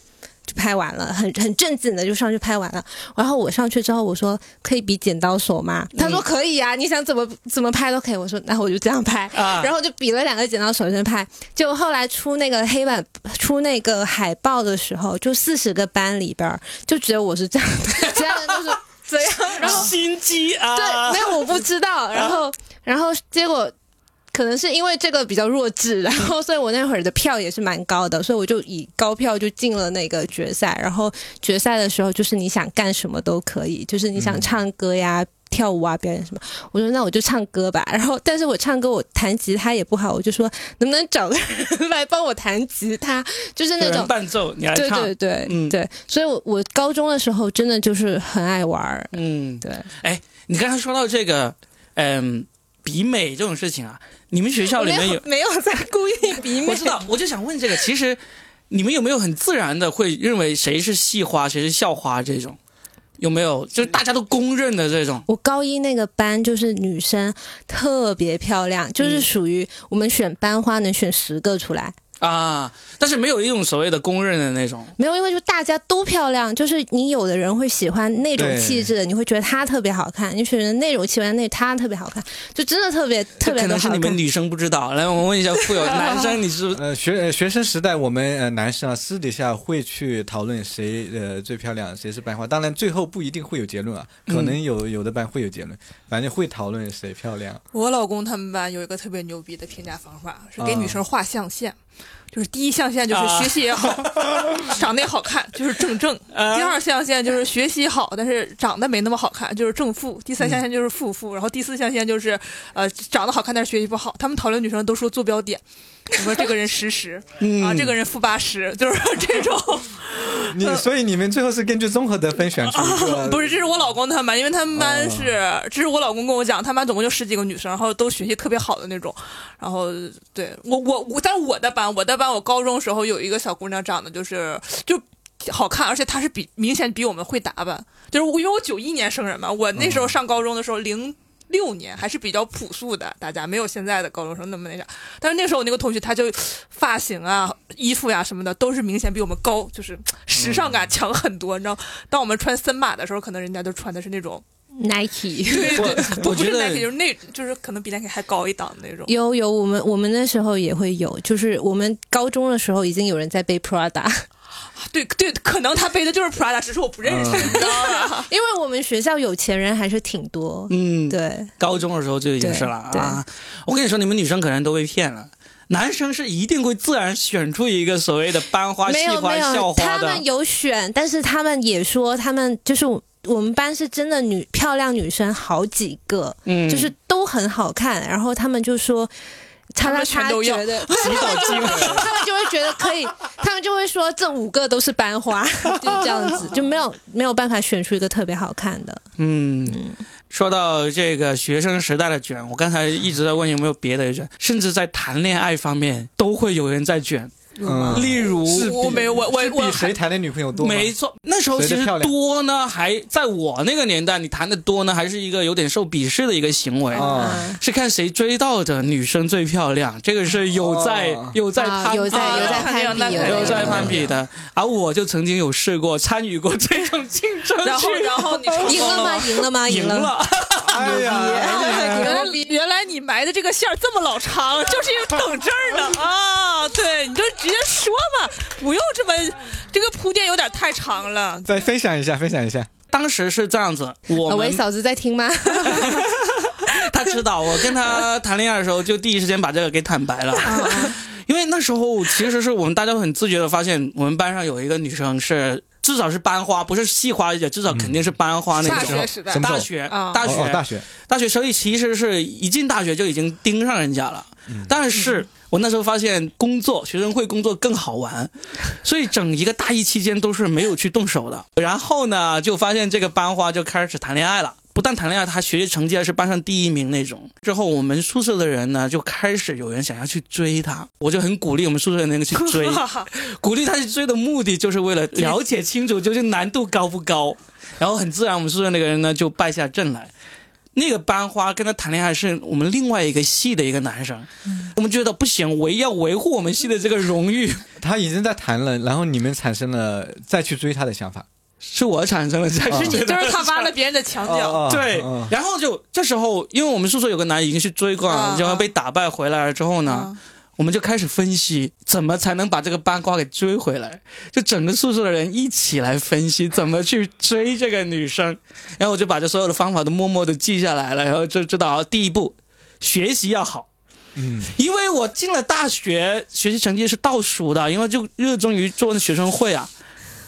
就拍完了，很很正经的就上去拍完了。然后我上去之后，我说可以比剪刀手吗？他说可以啊，你想怎么怎么拍都可以。我说那我就这样拍。啊，然后就比了两个剪刀手在拍，就后来出那个黑板出那个海报的时候，就四十个班里边儿就只有我是这样的，其他人都是怎样。然后心机啊，对，没有我不知道。然后然后结果。可能是因为这个比较弱智，然后所以我那会儿的票也是蛮高的，所以我就以高票就进了那个决赛。然后决赛的时候，就是你想干什么都可以，就是你想唱歌呀、跳舞啊、表演什么。我说那我就唱歌吧。然后，但是我唱歌我弹吉他也不好，我就说能不能找个人来帮我弹吉他，就是那种。伴奏，你来对唱，对对、嗯对，所以我我高中的时候真的就是很爱玩儿，嗯，对。哎你刚才说到这个，嗯，比美这种事情啊，你们学校里面有，没有在故意比美，我知道，我就想问这个，其实你们有没有很自然的会认为谁是系花，谁是校花这种？有没有就是大家都公认的这种？我高一那个班就是女生特别漂亮，就是属于我们选班花能选十个出来，啊，但是没有一种所谓的公认的那种。没有，因为就大家都漂亮，就是你有的人会喜欢那种气质的，你会觉得她特别好看；你选择那种喜欢那她特别好看，就真的特别特别可能是。你们 女生不知道。来，我问一下富有，男生你是不是？呃，学呃学生时代，我们呃男生啊私底下会去讨论谁呃最漂亮，谁是班花。当然，最后不一定会有结论啊，可能有有的班会有结论，反正会讨论谁漂亮。我老公他们班有一个特别牛逼的评价方法，是给啊女生画象限。就是第一象限就是啊。学习也好，长得也好看，就是正正；啊第二象限就是学习好，但是长得没那么好看，就是正负；第三象限就是负负，然后第四象限就是呃长得好看但是学习不好。他们讨论女生都说坐标点，我说这个人十十 嗯啊，这个人负八十，就是这种。你所以你们最后是根据综合得分选出 不是，这是我老公他们班，因为他们班是，这是我老公跟我讲，他们班总共就十几个女生，然后都学习特别好的那种。然后对我我我，但是我的班，我的班，我高中时候有一个小姑娘长得就是就。好看，而且她是比明显比我们会打扮，就是我因为我九一年生人嘛，我那时候上高中的时候零六年还是比较朴素的，大家没有现在的高中生那么那啥。但是那时候我那个同学，他就发型啊、衣服呀、什么的都是明显比我们高，就是时尚感强很多。你知道，当我们穿森马的时候，可能人家就穿的是那种，Nike。对对，不不是我觉得 Nike，就是那，就是可能比 Nike 还高一档的那种。有有，我们我们那时候也会有，就是我们高中的时候已经有人在背 Prada，对对，可能他背的就是 Prada，只是我不认识？因为我们学校有钱人还是挺多。嗯，对，高中的时候就已经是了啊！我跟你说，你们女生可能都被骗了。男生是一定会自然选出一个所谓的班花、没系花、有没有，校花的他们。有选，但是他们也说他们就是我们班是真的女漂亮女生好几个，嗯，就是都很好看，然后他们就说。他们叉叉叉全都要觉得，洗澡机会。他们就会觉得可以，他们就会说这五个都是班花，就这样子，就没有没有办法选出一个特别好看的。嗯，说到这个学生时代的卷，我刚才一直在问有没有别的卷，甚至在谈恋爱方面都会有人在卷，嗯，例如。我没有我我是我比谁谈的女朋友多？没错，那时候其实多呢，还在我那个年代，你谈的多呢，还是一个有点受鄙视的一个行为。啊，嗯是看谁追到的女生最漂亮，这个是有在、哦有在啊、有在有在啊攀比，那肯定那肯定有在在攀比的，而我就曾经有试过参与过这种竞争然后然后你 赢了吗？赢了吗？了。赢了，哎呀，原来原来你埋的这个线这么老长，就是因为等这儿呢啊！对，你就直接说嘛，不用这么这个铺垫有点太长了。再分享一下，分享一下。当时是这样子，我喂嫂子在听吗？他知道我跟他谈恋爱的时候，就第一时间把这个给坦白了。因为那时候其实是我们大家都很自觉的发现，我们班上有一个女生是至少是班花，不是系花姐，至少肯定是班花那种。大学时代什么时候大学，啊大学，大学，大学，所以其实是一进大学就已经盯上人家了。但是我那时候发现工作学生会工作更好玩，所以整一个大一期间都是没有去动手的。然后呢，就发现这个班花就开始谈恋爱了。不但谈恋爱，她学习成绩还是班上第一名那种。之后我们宿舍的人呢，就开始有人想要去追她，我就很鼓励我们宿舍的那个去追，鼓励他去追的目的就是为了了解清楚究竟难度高不高。然后很自然，我们宿舍那个人呢就败下阵来。那个班花跟他谈恋爱是我们另外一个系的一个男生，我们觉得不行，我要维护我们系的这个荣誉，他已经在谈了，然后你们产生了再去追他的想法。是我产生了这个哦是你就是他挖了别人的墙角，哦对哦，然后就这时候，因为我们宿舍有个男已经去追过然后被打败回来了之后呢，啊我们就开始分析怎么才能把这个八卦给追回来，就整个宿舍的人一起来分析怎么去追这个女生，然后我就把这所有的方法都默默的记下来了，然后就知道第一步，学习要好。嗯，因为我进了大学，学习成绩是倒数的，因为就热衷于做学生会啊，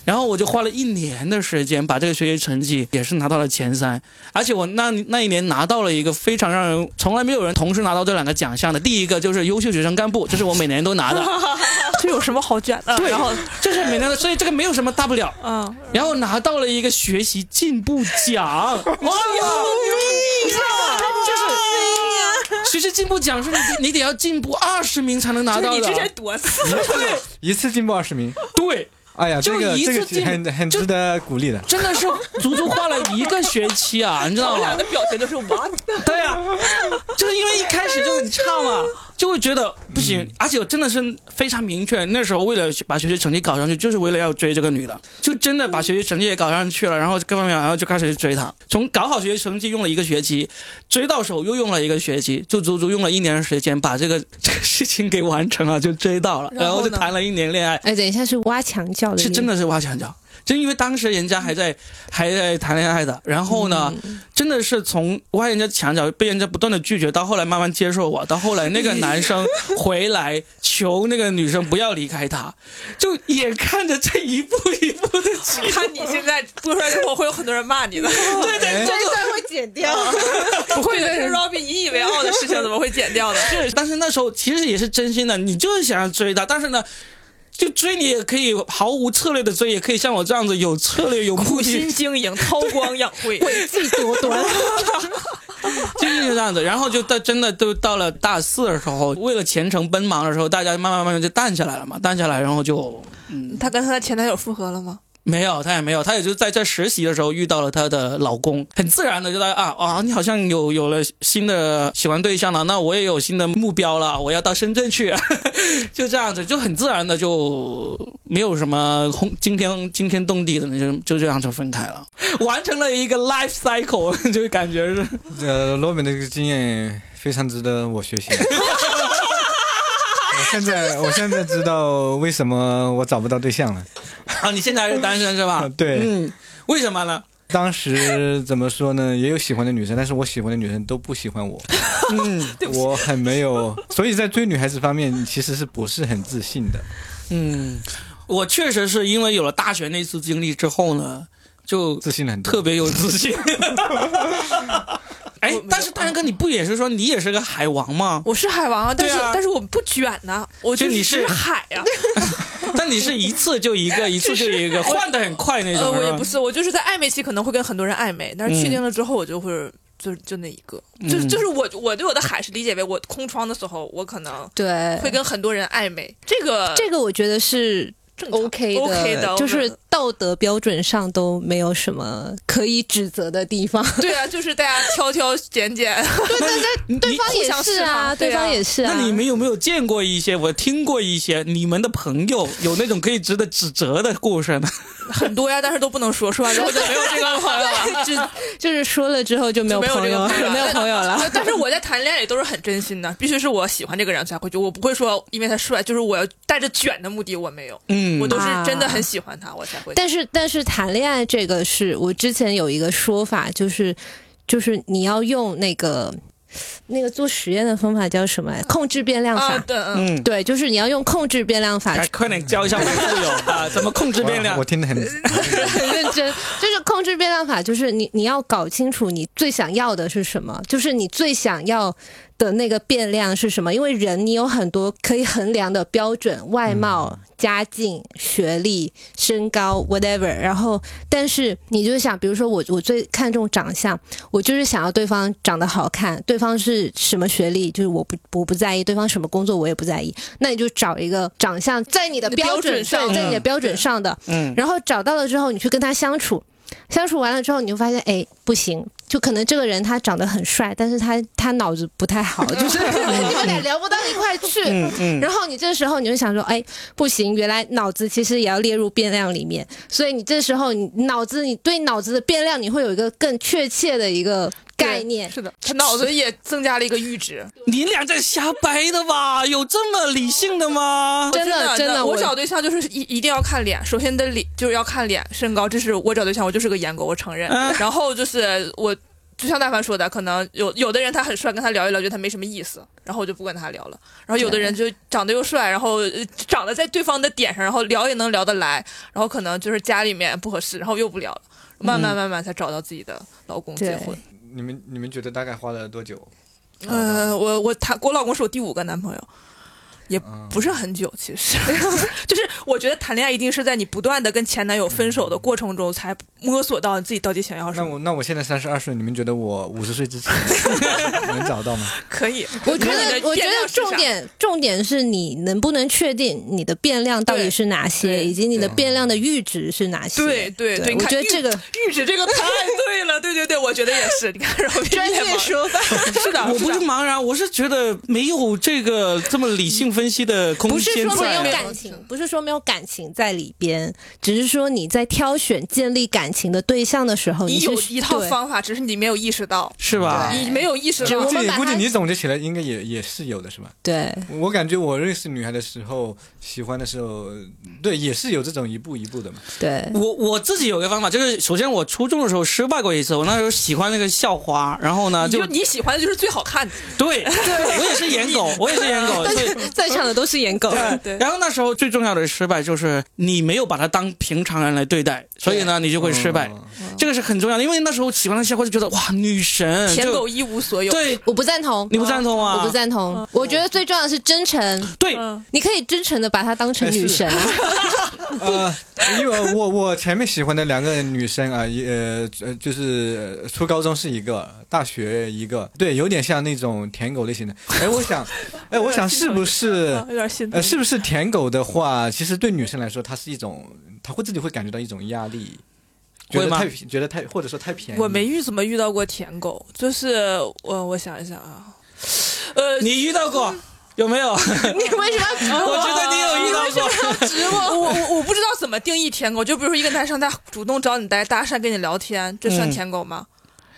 然后我就花了一年的时间把这个学习成绩也是拿到了前三，而且我那那一年拿到了一个非常让人从来没有人同时拿到这两个奖项的，第一个就是优秀学生干部，这是我每年都拿的，这有什么好卷的？对然后这是每年的，所以这个没有什么大不了。嗯，然后拿到了一个学习进步奖，哇，牛逼啊！就是学习进步奖是你你得要进步二十名才能拿到的就是你之，前多次，一次进步二十名。对。哎呀，就这个一次这个进很很值得鼓励的。真的是足足花了一个学期啊，你知道吗我俩？的表情都是 what？对啊，就是因为一开始就很差嘛，就会觉得不行，而且我真的是非常明确，那时候为了把学习成绩搞上去，就是为了要追这个女的，就真的把学习成绩也搞上去了，然后各方面，然后就开始去追她，从搞好学习成绩用了一个学期，追到手又用了一个学期，就足足用了一年的时间把这个 这个事情给完成了，就追到了，然后就谈了一年恋爱，哎，等一下是挖墙脚的，是真的是挖墙脚。就因为当时人家还在还在谈恋爱的，然后呢，真的是从挖人家墙角，被人家不断的拒绝，到后来慢慢接受我，到后来那个男生回来求那个女生不要离开他，就眼看着这一步一步的去，看你现在播出来之后，会有很多人骂你的。对对，这一段会剪掉。不会的，是 Robin 引以为傲的事情，怎么会剪掉的？是，但是那时候其实也是真心的，你就是想要追他，但是呢。就追你也可以毫无策略的追，也可以像我这样子有策略、有目的苦心，经营，韬光养晦。诡计多端，就是这样子，然后就到真的都到了大四的时候，为了前程奔忙的时候，大家慢慢慢慢就淡下来了嘛，淡下来，然后就嗯她跟她的前男友复合了吗？没有，她也没有，她也就在这实习的时候遇到了她的老公，很自然的就在啊啊，你好像有有了新的喜欢对象了，那我也有新的目标了，我要到深圳去，就这样子，就很自然的就没有什么轰惊天惊天动地的，那就就这样就分开了，完成了一个 life cycle，就感觉是。呃，罗本的这个经验非常值得我学习。我现在我现在知道为什么我找不到对象了。啊，你现在还是单身是吧？对嗯，为什么呢？当时怎么说呢？也有喜欢的女生，但是我喜欢的女生都不喜欢我。嗯 我很没有，所以在追女孩子方面其实是不是很自信的。嗯，我确实是因为有了大学那次经历之后呢，就自信了很多。特别有自信。哎但是大然哥，你不也是说你也是个海王吗？我是海王啊，但是、啊。但是我不卷呐，我就你是是海呀、但你是一次就一个，一次就一个，换的很快那呃，种。呃我也不是，我就是在暧昧期可能会跟很多人暧昧，但是确定了之后，我就会。就就那一个，就是嗯就是我我对我的海是理解为我空窗的时候，我可能对，会跟很多人暧昧，这个这个我觉得是正 OK 的 OK 的，就是我道德标准上都没有什么可以指责的地方。对啊，就是大家挑挑拣拣，对 对对，对方也是啊，对啊对方也是啊。那你们有没有见过一些？我听过一些你们的朋友有那种可以值得指责的故事呢？很多呀，但是都不能说，说完之后就没有这个朋友了。就就是说了之后就没有没有朋友，这个没有朋友了。但是我在谈恋爱里都是很真心的，必须是我喜欢这个人才会去，我不会说因为他帅，就是我要带着卷的目的，我没有，嗯我都是真的很喜欢他，我才会。但是但是谈恋爱这个是我之前有一个说法，就是就是你要用那个那个做实验的方法叫什么来？控制变量法。啊，对，嗯，嗯，对，就是你要用控制变量法来快点教一下我们队友啊，怎么控制变量我？听得很很认真，就是控制变量法，就是你你要搞清楚你最想要的是什么，就是你最想要的那个变量是什么。因为人你有很多可以衡量的标准，外貌、家境、学历、身高，whatever。然后，但是你就想，比如说我我最看重长相，我就是想要对方长得好看，对方是什么学历，就是我不我不在意，对方什么工作我也不在意，那你就找一个长相在你的标标准准上在你的嗯标准上的。嗯，然后找到了之后，你去跟他相处，相处完了之后，你就发现，哎，不行，就可能这个人他长得很帅，但是他他脑子不太好，就是你们俩聊不到一块去。嗯嗯，然后你这时候你就想说，哎，不行，原来脑子其实也要列入变量里面，所以你这时候你脑子你对脑子的变量你会有一个更确切的一个概念。是的，他脑子也增加了一个阈值。你俩在瞎掰的吧？有这么理性的吗？真的的真的我我找对象就是一一定要看脸，首先你的脸就是要看脸、身高，这是我找对象，我就是个颜狗，我承认。嗯然后就是我，就像大凡说的，可能有有的人他很帅，跟他聊一聊，觉得他没什么意思，然后我就不跟他聊了。然后有的人就长得又帅，然后呃长得在对方的点上，然后聊也能聊得来，然后可能就是家里面不合适，然后又不聊了。慢慢慢慢才找到自己的老公结婚。你们你们觉得大概花了多久？呃，我我谈我老公是我第五个男朋友，也不是很久，其实 就是我觉得谈恋爱一定是在你不断的跟前男友分手的过程中，才摸索到你自己到底想要什么。那我那我现在三十二岁，你们觉得我五十岁之前 能找到吗？可以，我觉得，我觉得重点重点是你能不能确定你的变量到底是哪些，以及你的变量的阈值是哪些。对对对，我觉得这个阈值这个太对了，对对对，我觉得也是。你看，然后专业说法。是的，我不是茫然，我是觉得没有这个这么理性分析的空间不是说没有。感情，不是说没有感情在里边，只是说你在挑选建立感情的对象的时候，你是有一套方法，只是你没有意识到，是吧？你没有意识到就我。估计估计你总结起来应该也也是有的，是吧？对我感觉我认识女孩的时候，喜欢的时候，对，也是有这种一步一步的嘛。对我我自己有个方法，就是首先我初中的时候失败过一次，我那时候喜欢那个校花，然后呢你就你喜欢的就是最好看的，对，我也是颜狗，我也是颜狗，所以在场的都是颜狗。对对然后那时候最重要的失败就是你没有把他当平常人来对待，所以呢你就会失败，嗯这个是很重要的，因为那时候喜欢的校花就觉得哇女神，舔狗一无所有。对，我不赞同，你不赞同啊？我不赞同。我觉得最重要的是真诚，对，嗯，你可以真诚的把她当成女神啊。呃，因为我我前面喜欢的两个女生啊，也呃呃就是呃初高中是一个，大学一个，对，有点像那种舔狗类型的。哎，我想，哎，我想是不是啊有点心疼呃，。是不是舔狗的话，其实对女生来说，她是一种，她会自己会感觉到一种压力，觉会吗得太觉得太或者说太便宜。我没遇怎么遇到过舔狗，就是我我想一想啊，呃，你遇到过有没有？你为什么要 指我觉得你有遇到过。指我我我我不知道怎么定义舔狗，就比如说一个男生他主动找你搭搭讪跟你聊天，这算嗯舔狗吗？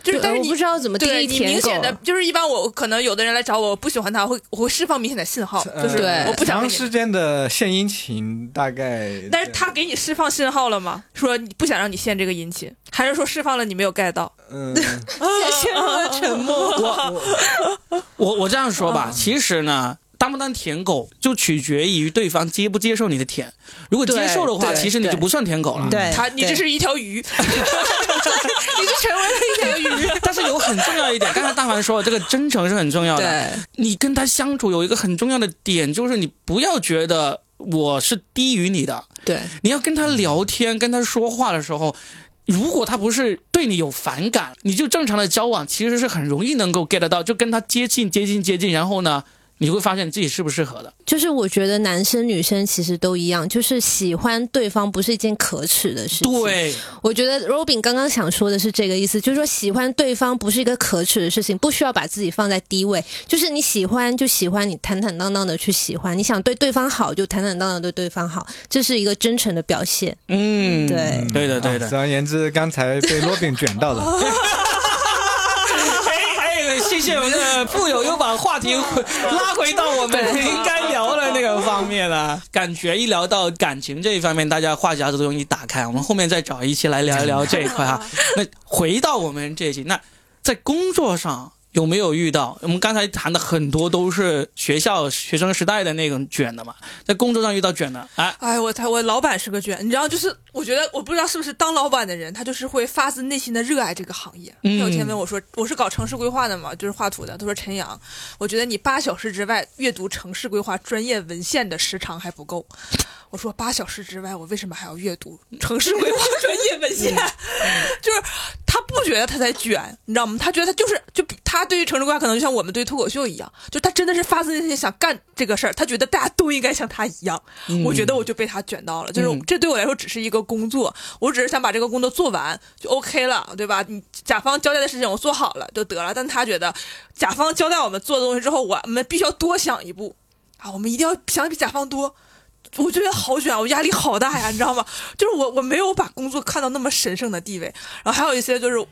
就是但是你我不知道怎么定对你义舔狗明显。的就是一般我可能有的人来找我，我不喜欢他，我会我会释放明显的信号，呃就是对我不想长时间的献殷勤，大概。但是他给你释放信号了吗？说你不想让你献这个殷勤，还是说释放了你没有 get 到？嗯，陷入了沉默。我我这样说吧，其实呢。当不当舔狗，就取决于对方接不接受你的舔。如果接受的话，其实你就不算舔狗了。对，他你这是一条鱼，你就成为了一条鱼。但是有很重要一点，刚才大凡说了，这个真诚是很重要的。对你跟他相处有一个很重要的点，就是你不要觉得我是低于你的，对你要跟他聊天、跟他说话的时候，如果他不是对你有反感，你就正常的交往，其实是很容易能够 get 到，就跟他接近、接近、接近，然后呢，你会发现自己适不适合的。就是我觉得男生女生其实都一样，就是喜欢对方不是一件可耻的事情。，对，我觉得 Robin 刚刚想说的是这个意思，就是说喜欢对方不是一个可耻的事情，不需要把自己放在低位。就是你喜欢就喜欢，你坦坦荡荡的去喜欢，你想对对方好就坦坦荡荡对对方好，这是一个真诚的表现。嗯，对对的，对的啊。总而言之，刚才被罗宾卷到了。哎哎，谢谢我们的富有又把话题回拉回到我们应该聊的那个方面了。感觉一聊到感情这一方面，大家话匣子都容易打开。我们后面再找一期来聊一聊这一块哈。那回到我们这一期，那在工作上。有没有遇到？我们刚才谈的很多都是学校学生时代的那种卷的嘛，在工作上遇到卷的，哎，哎，我他我老板是个卷，你知道，就是我觉得我不知道是不是当老板的人，他就是会发自内心的热爱这个行业。嗯有一天问我说，我是搞城市规划的嘛，就是画图的。他说陈阳，我觉得你八小时之外阅读城市规划专业文献的时长还不够。我说八小时之外，我为什么还要阅读城市规划专业文献？就是他不觉得他在卷，你知道吗？他觉得他就是就比他对于城市规划可能就像我们对脱口秀一样，就他真的是发自内心想干这个事儿，他觉得大家都应该像他一样。我觉得我就被他卷到了，就是嗯这对我来说只是一个工作，我只是想把这个工作做完就 OK 了，对吧？你甲方交代的事情我做好了就得了，但他觉得甲方交代我们做的东西之后，我们必须要多想一步啊，我们一定要想的比甲方多。我觉得好卷，我压力好大呀，你知道吗？就是我我没有把工作看到那么神圣的地位，然后还有一些就是。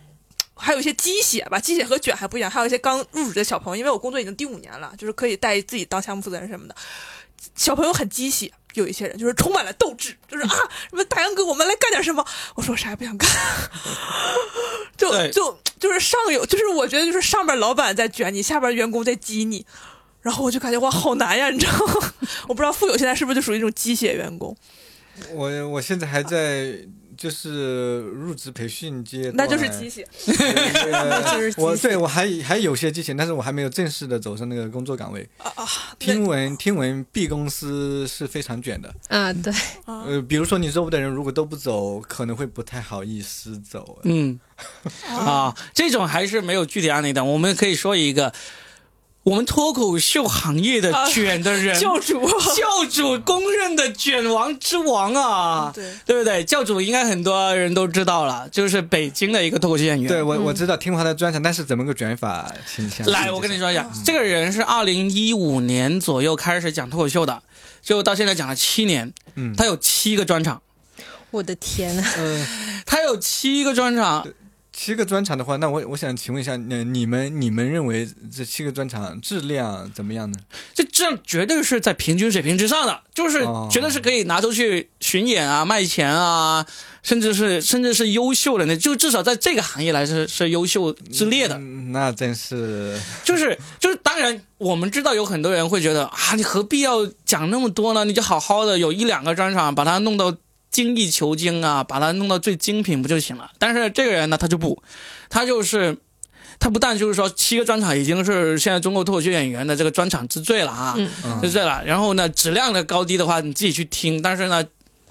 还有一些鸡血吧，鸡血和卷还不一样。还有一些刚入职的小朋友，因为我工作已经第五年了，就是可以带自己当项目负责人什么的。小朋友很鸡血，有一些人就是充满了斗志，就是啊，什么大杨哥，我们来干点什么。我说我啥也不想干，就就就是上游，就是我觉得就是上边老板在卷你，下边员工在激你，然后我就感觉哇好难呀，你知道吗？我不知道富有现在是不是就属于一种鸡血员工，我我现在还在就是入职培训阶段，那就是鸡血。呃 就是鸡我对我还还有些激情，但是我还没有正式的走上那个工作岗位。啊啊！听闻听闻 B 公司是非常卷的，啊，对，呃，比如说你周围的人如果都不走，可能会不太好意思走。嗯，啊，这种还是没有具体案例的。我们可以说一个，我们脱口秀行业的啊卷的人，教主，教主公认的卷王之王啊，对。对不对？教主应该很多人都知道了，就是北京的一个脱口秀演员。对我我知道听过他的专场，但是怎么个卷法？来，我跟你说一下，这个人是二零一五年左右开始讲脱口秀的，就到现在讲了七年，嗯。他有七个专场，我的天呐，呃，他有七个专场，七个专场的话，那我我想请问一下，那你们你们认为这七个专场质量怎么样呢？这质量绝对是在平均水平之上的，就是哦绝对是可以拿出去巡演啊、卖钱啊，甚至是甚至是优秀的那，就至少在这个行业来说是优秀之列的。嗯那真是就是就是，当然我们知道有很多人会觉得啊，你何必要讲那么多呢？你就好好的有一两个专场，把它弄到精益求精啊，把它弄到最精品不就行了？但是这个人呢，他就不，他就是。他不但就是说七个专场已经是现在中国脱口秀演员的这个专场之最了啊，嗯嗯之最了。然后呢，质量的高低的话，你自己去听。但是呢，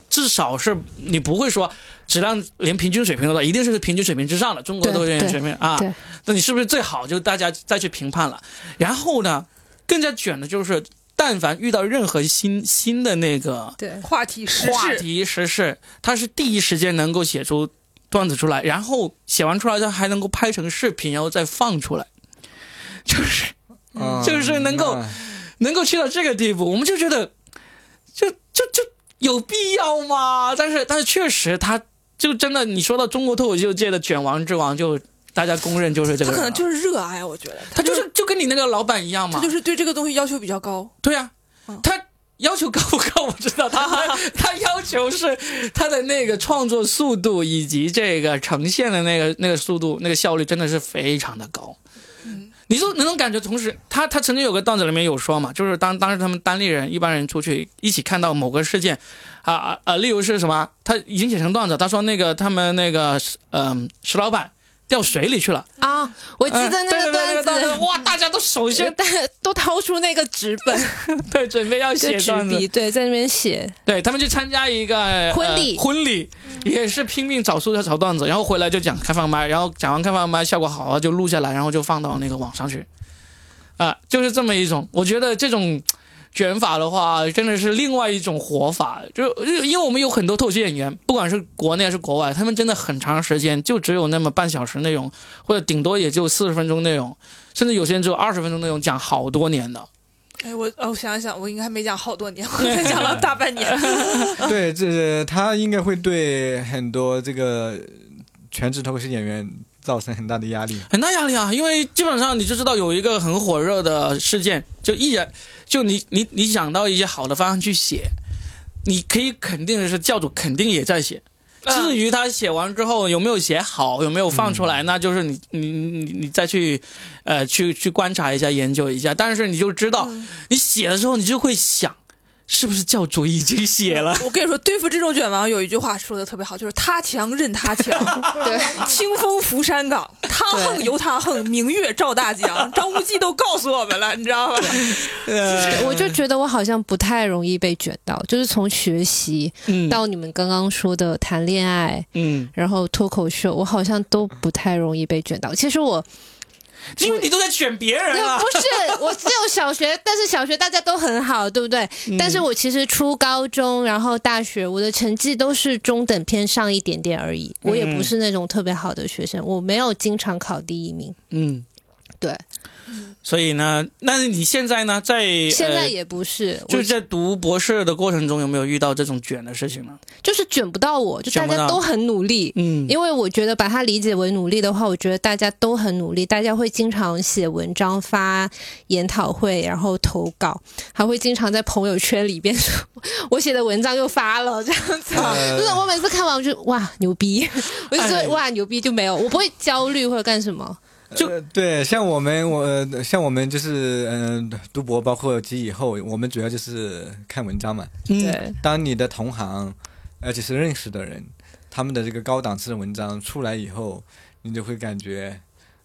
至少是你不会说质量连平均水平都到，一定是平均水平之上的中国脱口秀演员水平啊。那你是不是最好？就大家再去评判了。然后呢，更加卷的就是，但凡遇到任何新新的那个对，话题时事，话题时事，他是第一时间能够写出段子出来，然后写完出来，他还能够拍成视频，然后再放出来，就是嗯就是能够那能够去到这个地步，我们就觉得，就就就有必要吗？但是但是确实，他就真的，你说到中国脱口秀界的卷王之王，就大家公认就是这个，他可能就是热爱，我觉得。他就是就跟你那个老板一样嘛，他就是对这个东西要求比较高。对啊嗯，他要求高不高我知道，他 他要求是他的那个创作速度以及这个呈现的那个那个速度那个效率真的是非常的高。你说那种感觉，同时他他曾经有个段子里面有说嘛，就是当当时他们单立人一般人出去一起看到某个事件，啊啊啊，例如是什么，他已经写成段子，他说那个他们那个嗯、石老板掉水里去了，啊，我记得那嗯对对对个段子，哇，大家都首先 大都掏出那个纸本。对准备要写段子，笔，对，在那边写，对他们去参加一个婚礼。呃婚礼也是拼命找素材找段子，然后回来就讲开放麦，然后讲完开放麦效果好了就录下来，然后就放到那个网上去。啊，就是这么一种。我觉得这种卷法的话，真的是另外一种活法。就就因为我们有很多脱口秀演员，不管是国内还是国外，他们真的很长时间就只有那么半小时内容，或者顶多也就四十分钟内容，甚至有些人只有二十分钟内容，讲好多年的。哎，我哦，我想想，我应该没讲好多年，我才讲了大半年。对，这他应该会对很多这个全职脱口秀演员造成很大的压力。很大压力啊，因为基本上你就知道有一个很火热的事件，就一人就你你你想到一些好的方向去写，你可以肯定的是教主肯定也在写。至于他写完之后有没有写好，有没有放出来，那就是你你你你再去，呃，去去观察一下、研究一下。但是你就知道，你写的时候你就会想，是不是教主已经写了？我跟你说，对付这种卷王，有一句话说的特别好，就是他强任他强。对，清风拂山岗，他横由他横，明月照大江。张无忌都告诉我们了，你知道吗？我就觉得我好像不太容易被卷到，就是从学习嗯到你们刚刚说的谈恋爱，嗯，然后脱口秀，我好像都不太容易被卷到。其实我因为你都在选别人啊不。是，我只有小学，但是小学大家都很好，对不对？但是我其实初高中，然后大学，我的成绩都是中等偏上一点点而已。我也不是那种特别好的学生，我没有经常考第一名。嗯，对，所以呢，那你现在呢，在现在呃也不是，我就是在读博士的过程中，有没有遇到这种卷的事情呢？就是卷不到我，就大家都很努力。嗯因为我觉得把它理解为努力的话，我觉得大家都很努力，大家会经常写文章、发研讨会，然后投稿，还会经常在朋友圈里边说 我写的文章又发了这样子。呃就是我每次看完我就哇牛逼，我就说哎哇牛逼就没有，我不会焦虑或者干什么。就呃对，像我们我呃像我们就是嗯、读博，包括及以后，我们主要就是看文章嘛。嗯，对，当你的同行，而且是认识的人，他们的这个高档次的文章出来以后，你就会感觉，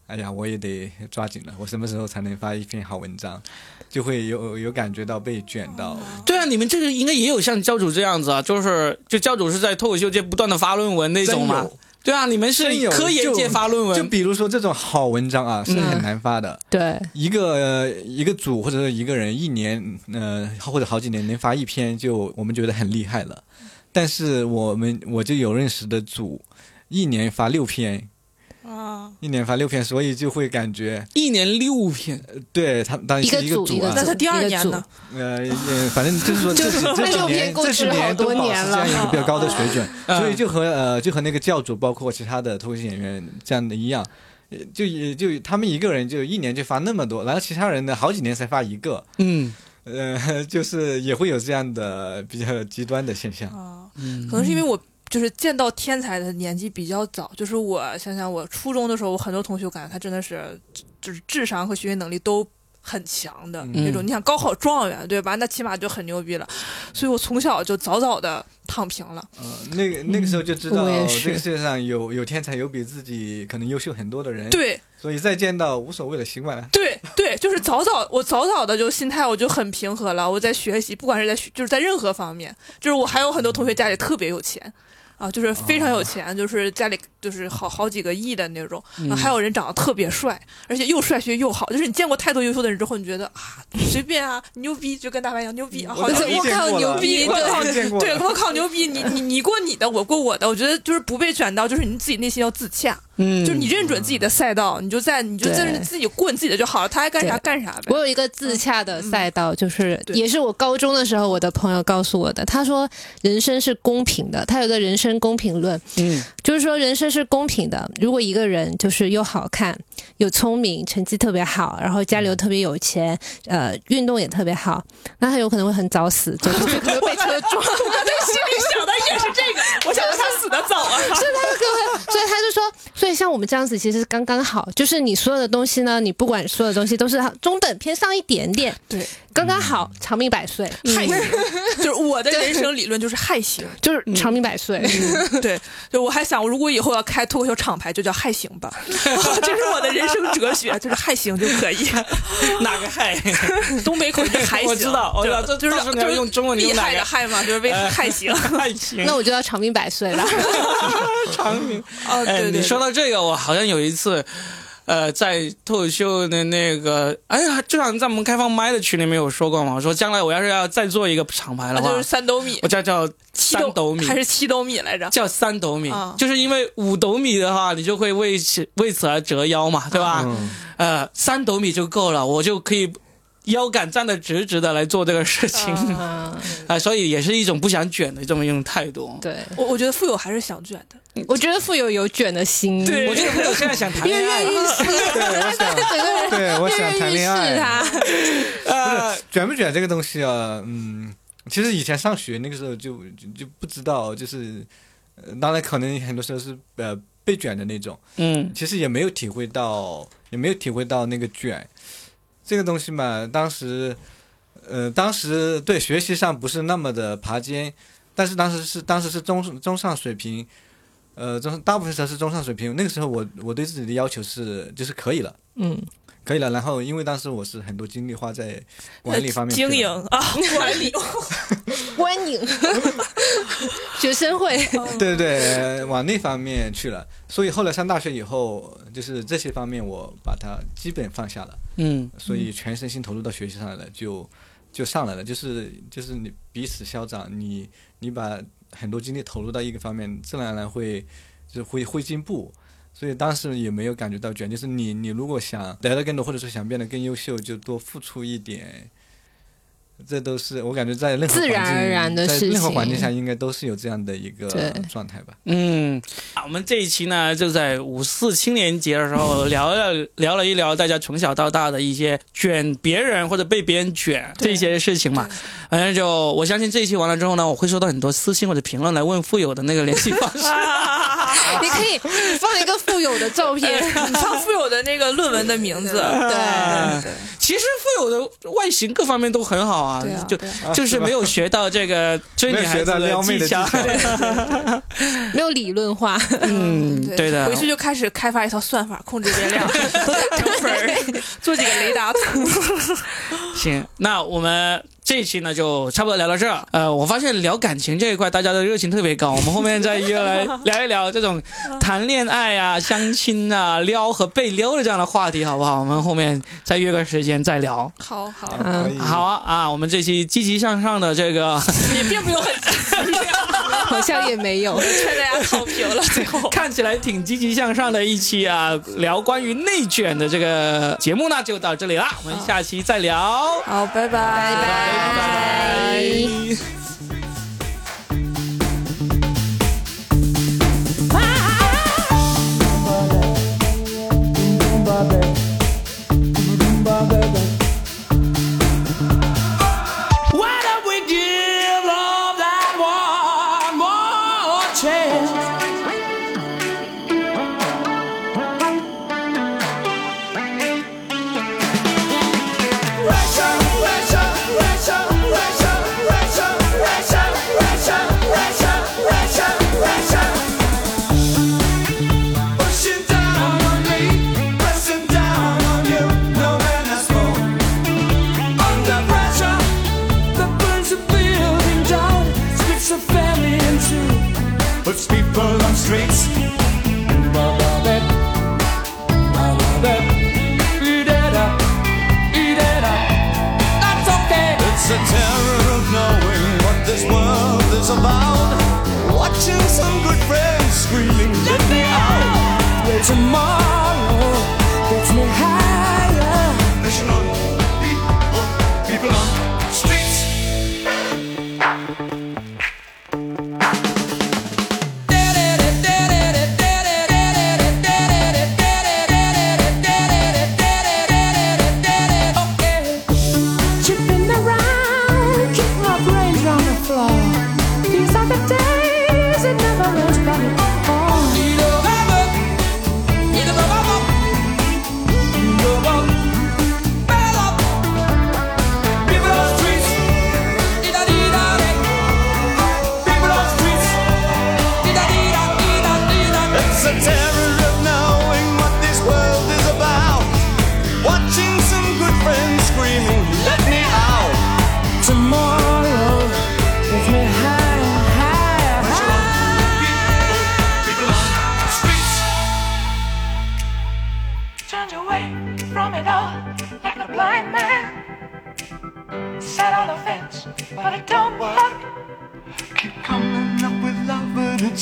哎呀，我也得抓紧了，我什么时候才能发一篇好文章？就会有有感觉到被卷到。对啊，你们这个应该也有像教主这样子啊，就是就教主是在脱口秀界不断的发论文那种嘛。对啊，你们是有科研界发论文就文，比如说这种好文章啊，是很难发的。对，一个、呃一个组或者是一个人一年呃或者好几年能发一篇，就我们觉得很厉害了。但是我们我就有认识的组，一年发六篇，啊，一年发六篇，所以就会感觉一年六篇，对他当然一个是一个组那他第二年呢？呃，也反正就是说 这是这几六篇年这几年都保持这样一个比较高的水准，嗯。所以就和呃就和那个教主包括其他的脱口秀演员这样的一样。呃就也就他们一个人就一年就发那么多，然后其他人呢好几年才发一个，嗯。呃，就是也会有这样的比较极端的现象。啊，嗯。可能是因为我就是见到天才的年纪比较早，就是我想想，我初中的时候，我很多同学感觉他真的是就是智商和学习能力都很强的嗯那种。你想高考状元对吧？那起码就很牛逼了。所以我从小就早早的躺平了。呃，那个那个时候就知道这个世界上有有天才，有比自己可能优秀很多的人，，对所以再见到无所谓的，习惯了。对对，就是早早我早早的就心态我就很平和了。我在学习，不管是在学就是在任何方面，就是我还有很多同学家里特别有钱。啊，就是非常有钱，就是家里就是好好几个亿的那种，还有人长得特别帅，而且又帅学又好，就是你见过太多优秀的人之后，你觉得啊，随便啊，牛逼，就跟大白一样牛逼啊，好像我，靠过牛逼我靠遇见过对我靠牛逼，你你你过你的，我过我的，我觉得就是不被卷到，就是你自己内心要自洽，嗯，就是你认准自己的赛道，你就在你就在自己过你自己的就好了，他爱干啥干啥呗。我有一个自洽的赛道，就是也是我高中的时候我的朋友告诉我的。他说人生是公平的，他有个人生公平论，嗯就是说人生是公平的。如果一个人就是又好看又聪明，成绩特别好，然后家里又特别有钱，呃，运动也特别好，那他有可能会很早死，就是可能被车撞。我在心里想的也是这个，我想他死的早啊。所以他就说，所以像我们这样子其实刚刚好，就是你所有的东西呢，你不管所有的东西都是中等偏上一点点，对，刚刚好，长命百岁，害行，就是我的人生理论就是害行。就是长命百岁。对，就我还想，如果以后要开脱口秀厂牌，就叫害行吧，这是我的人生哲学，就是害行就可以。哪个害？东北口音害行，我知道我知道就就是就是用中文你厉用哪个害的害嘛，就是为害行。害行那我就要长命百岁了。长命。哦，哎，对对，你说到这个，我好像有一次，呃，在脱口秀的那个，哎呀，就像在我们开放麦的群里面有说过嘛，我说将来我要是要再做一个厂牌的话，那就是三斗米我，叫叫七三斗米，还是七斗米来着？叫三斗米，啊就是因为五斗米的话，你就会为此为此而折腰嘛，对吧？嗯，呃，三斗米就够了，我就可以腰杆站得直直的来做这个事情。啊、嗯，所以也是一种不想卷的这么一种态度。对，我我觉得富有还是想卷的，我觉得富有有卷的心，对。我觉得富有现在想谈恋爱。跃跃欲了，试，对，我想，对，我想谈恋试爱。他，呃，卷不卷这个东西啊，嗯，其实以前上学那个时候就就就不知道，就是，呃当然可能很多时候是呃被卷的那种，嗯。其实也没有体会到，也没有体会到那个卷这个东西嘛。当时，呃，当时对学习上不是那么的拔尖，但是当时是当时是中中上水平，呃，中大部分时候是中上水平。那个时候我我对自己的要求是就是可以了。嗯，可以了，然后因为当时我是很多精力花在管理方面，经营啊，管理。观影，学生会，对对对，呃往那方面去了。所以后来上大学以后，就是这些方面我把它基本放下了，嗯所以全身心投入到学习上来了，就就上来了。就是就是你彼此消长，你你把很多精力投入到一个方面，自然而然会就会会进步。所以当时也没有感觉到卷，就是你你如果想得到更多，或者说想变得更优秀，就多付出一点。这都是我感觉在任何自然而然的在事任何环境下应该都是有这样的一个状态吧。嗯，啊，我们这一期呢，就在五四青年节的时候 聊了聊了一聊大家从小到大的一些卷别人或者被别人卷这些事情嘛。反正就我相信这一期完了之后呢，我会收到很多私信或者评论来问富有的那个联系方式。你可以 放一个富有的照片，你放富有的那个论文的名字，对对其实富有的外形各方面都很好啊，就啊就是没有学到这个追女孩子技巧。没有理论化，嗯，对的。回去就开始开发一套算法，控制变量，涨粉儿，做几个雷达图。行，那我们这一期呢就差不多聊到这儿。呃，我发现聊感情这一块大家的热情特别高，我们后面再约来 聊一聊这种谈恋爱啊、相亲啊、撩和被撩的这样的话题，好不好？我们后面再约个时间再聊。好好，嗯好啊啊！我们这期积极向上的这个 也并没有很积极，好像也没有。劝大家躺平了。最后，看起来挺积极向上的一期啊，聊关于内卷的这个节目呢，就到这里啦，我们下期再聊，好，拜拜，拜拜 Bye.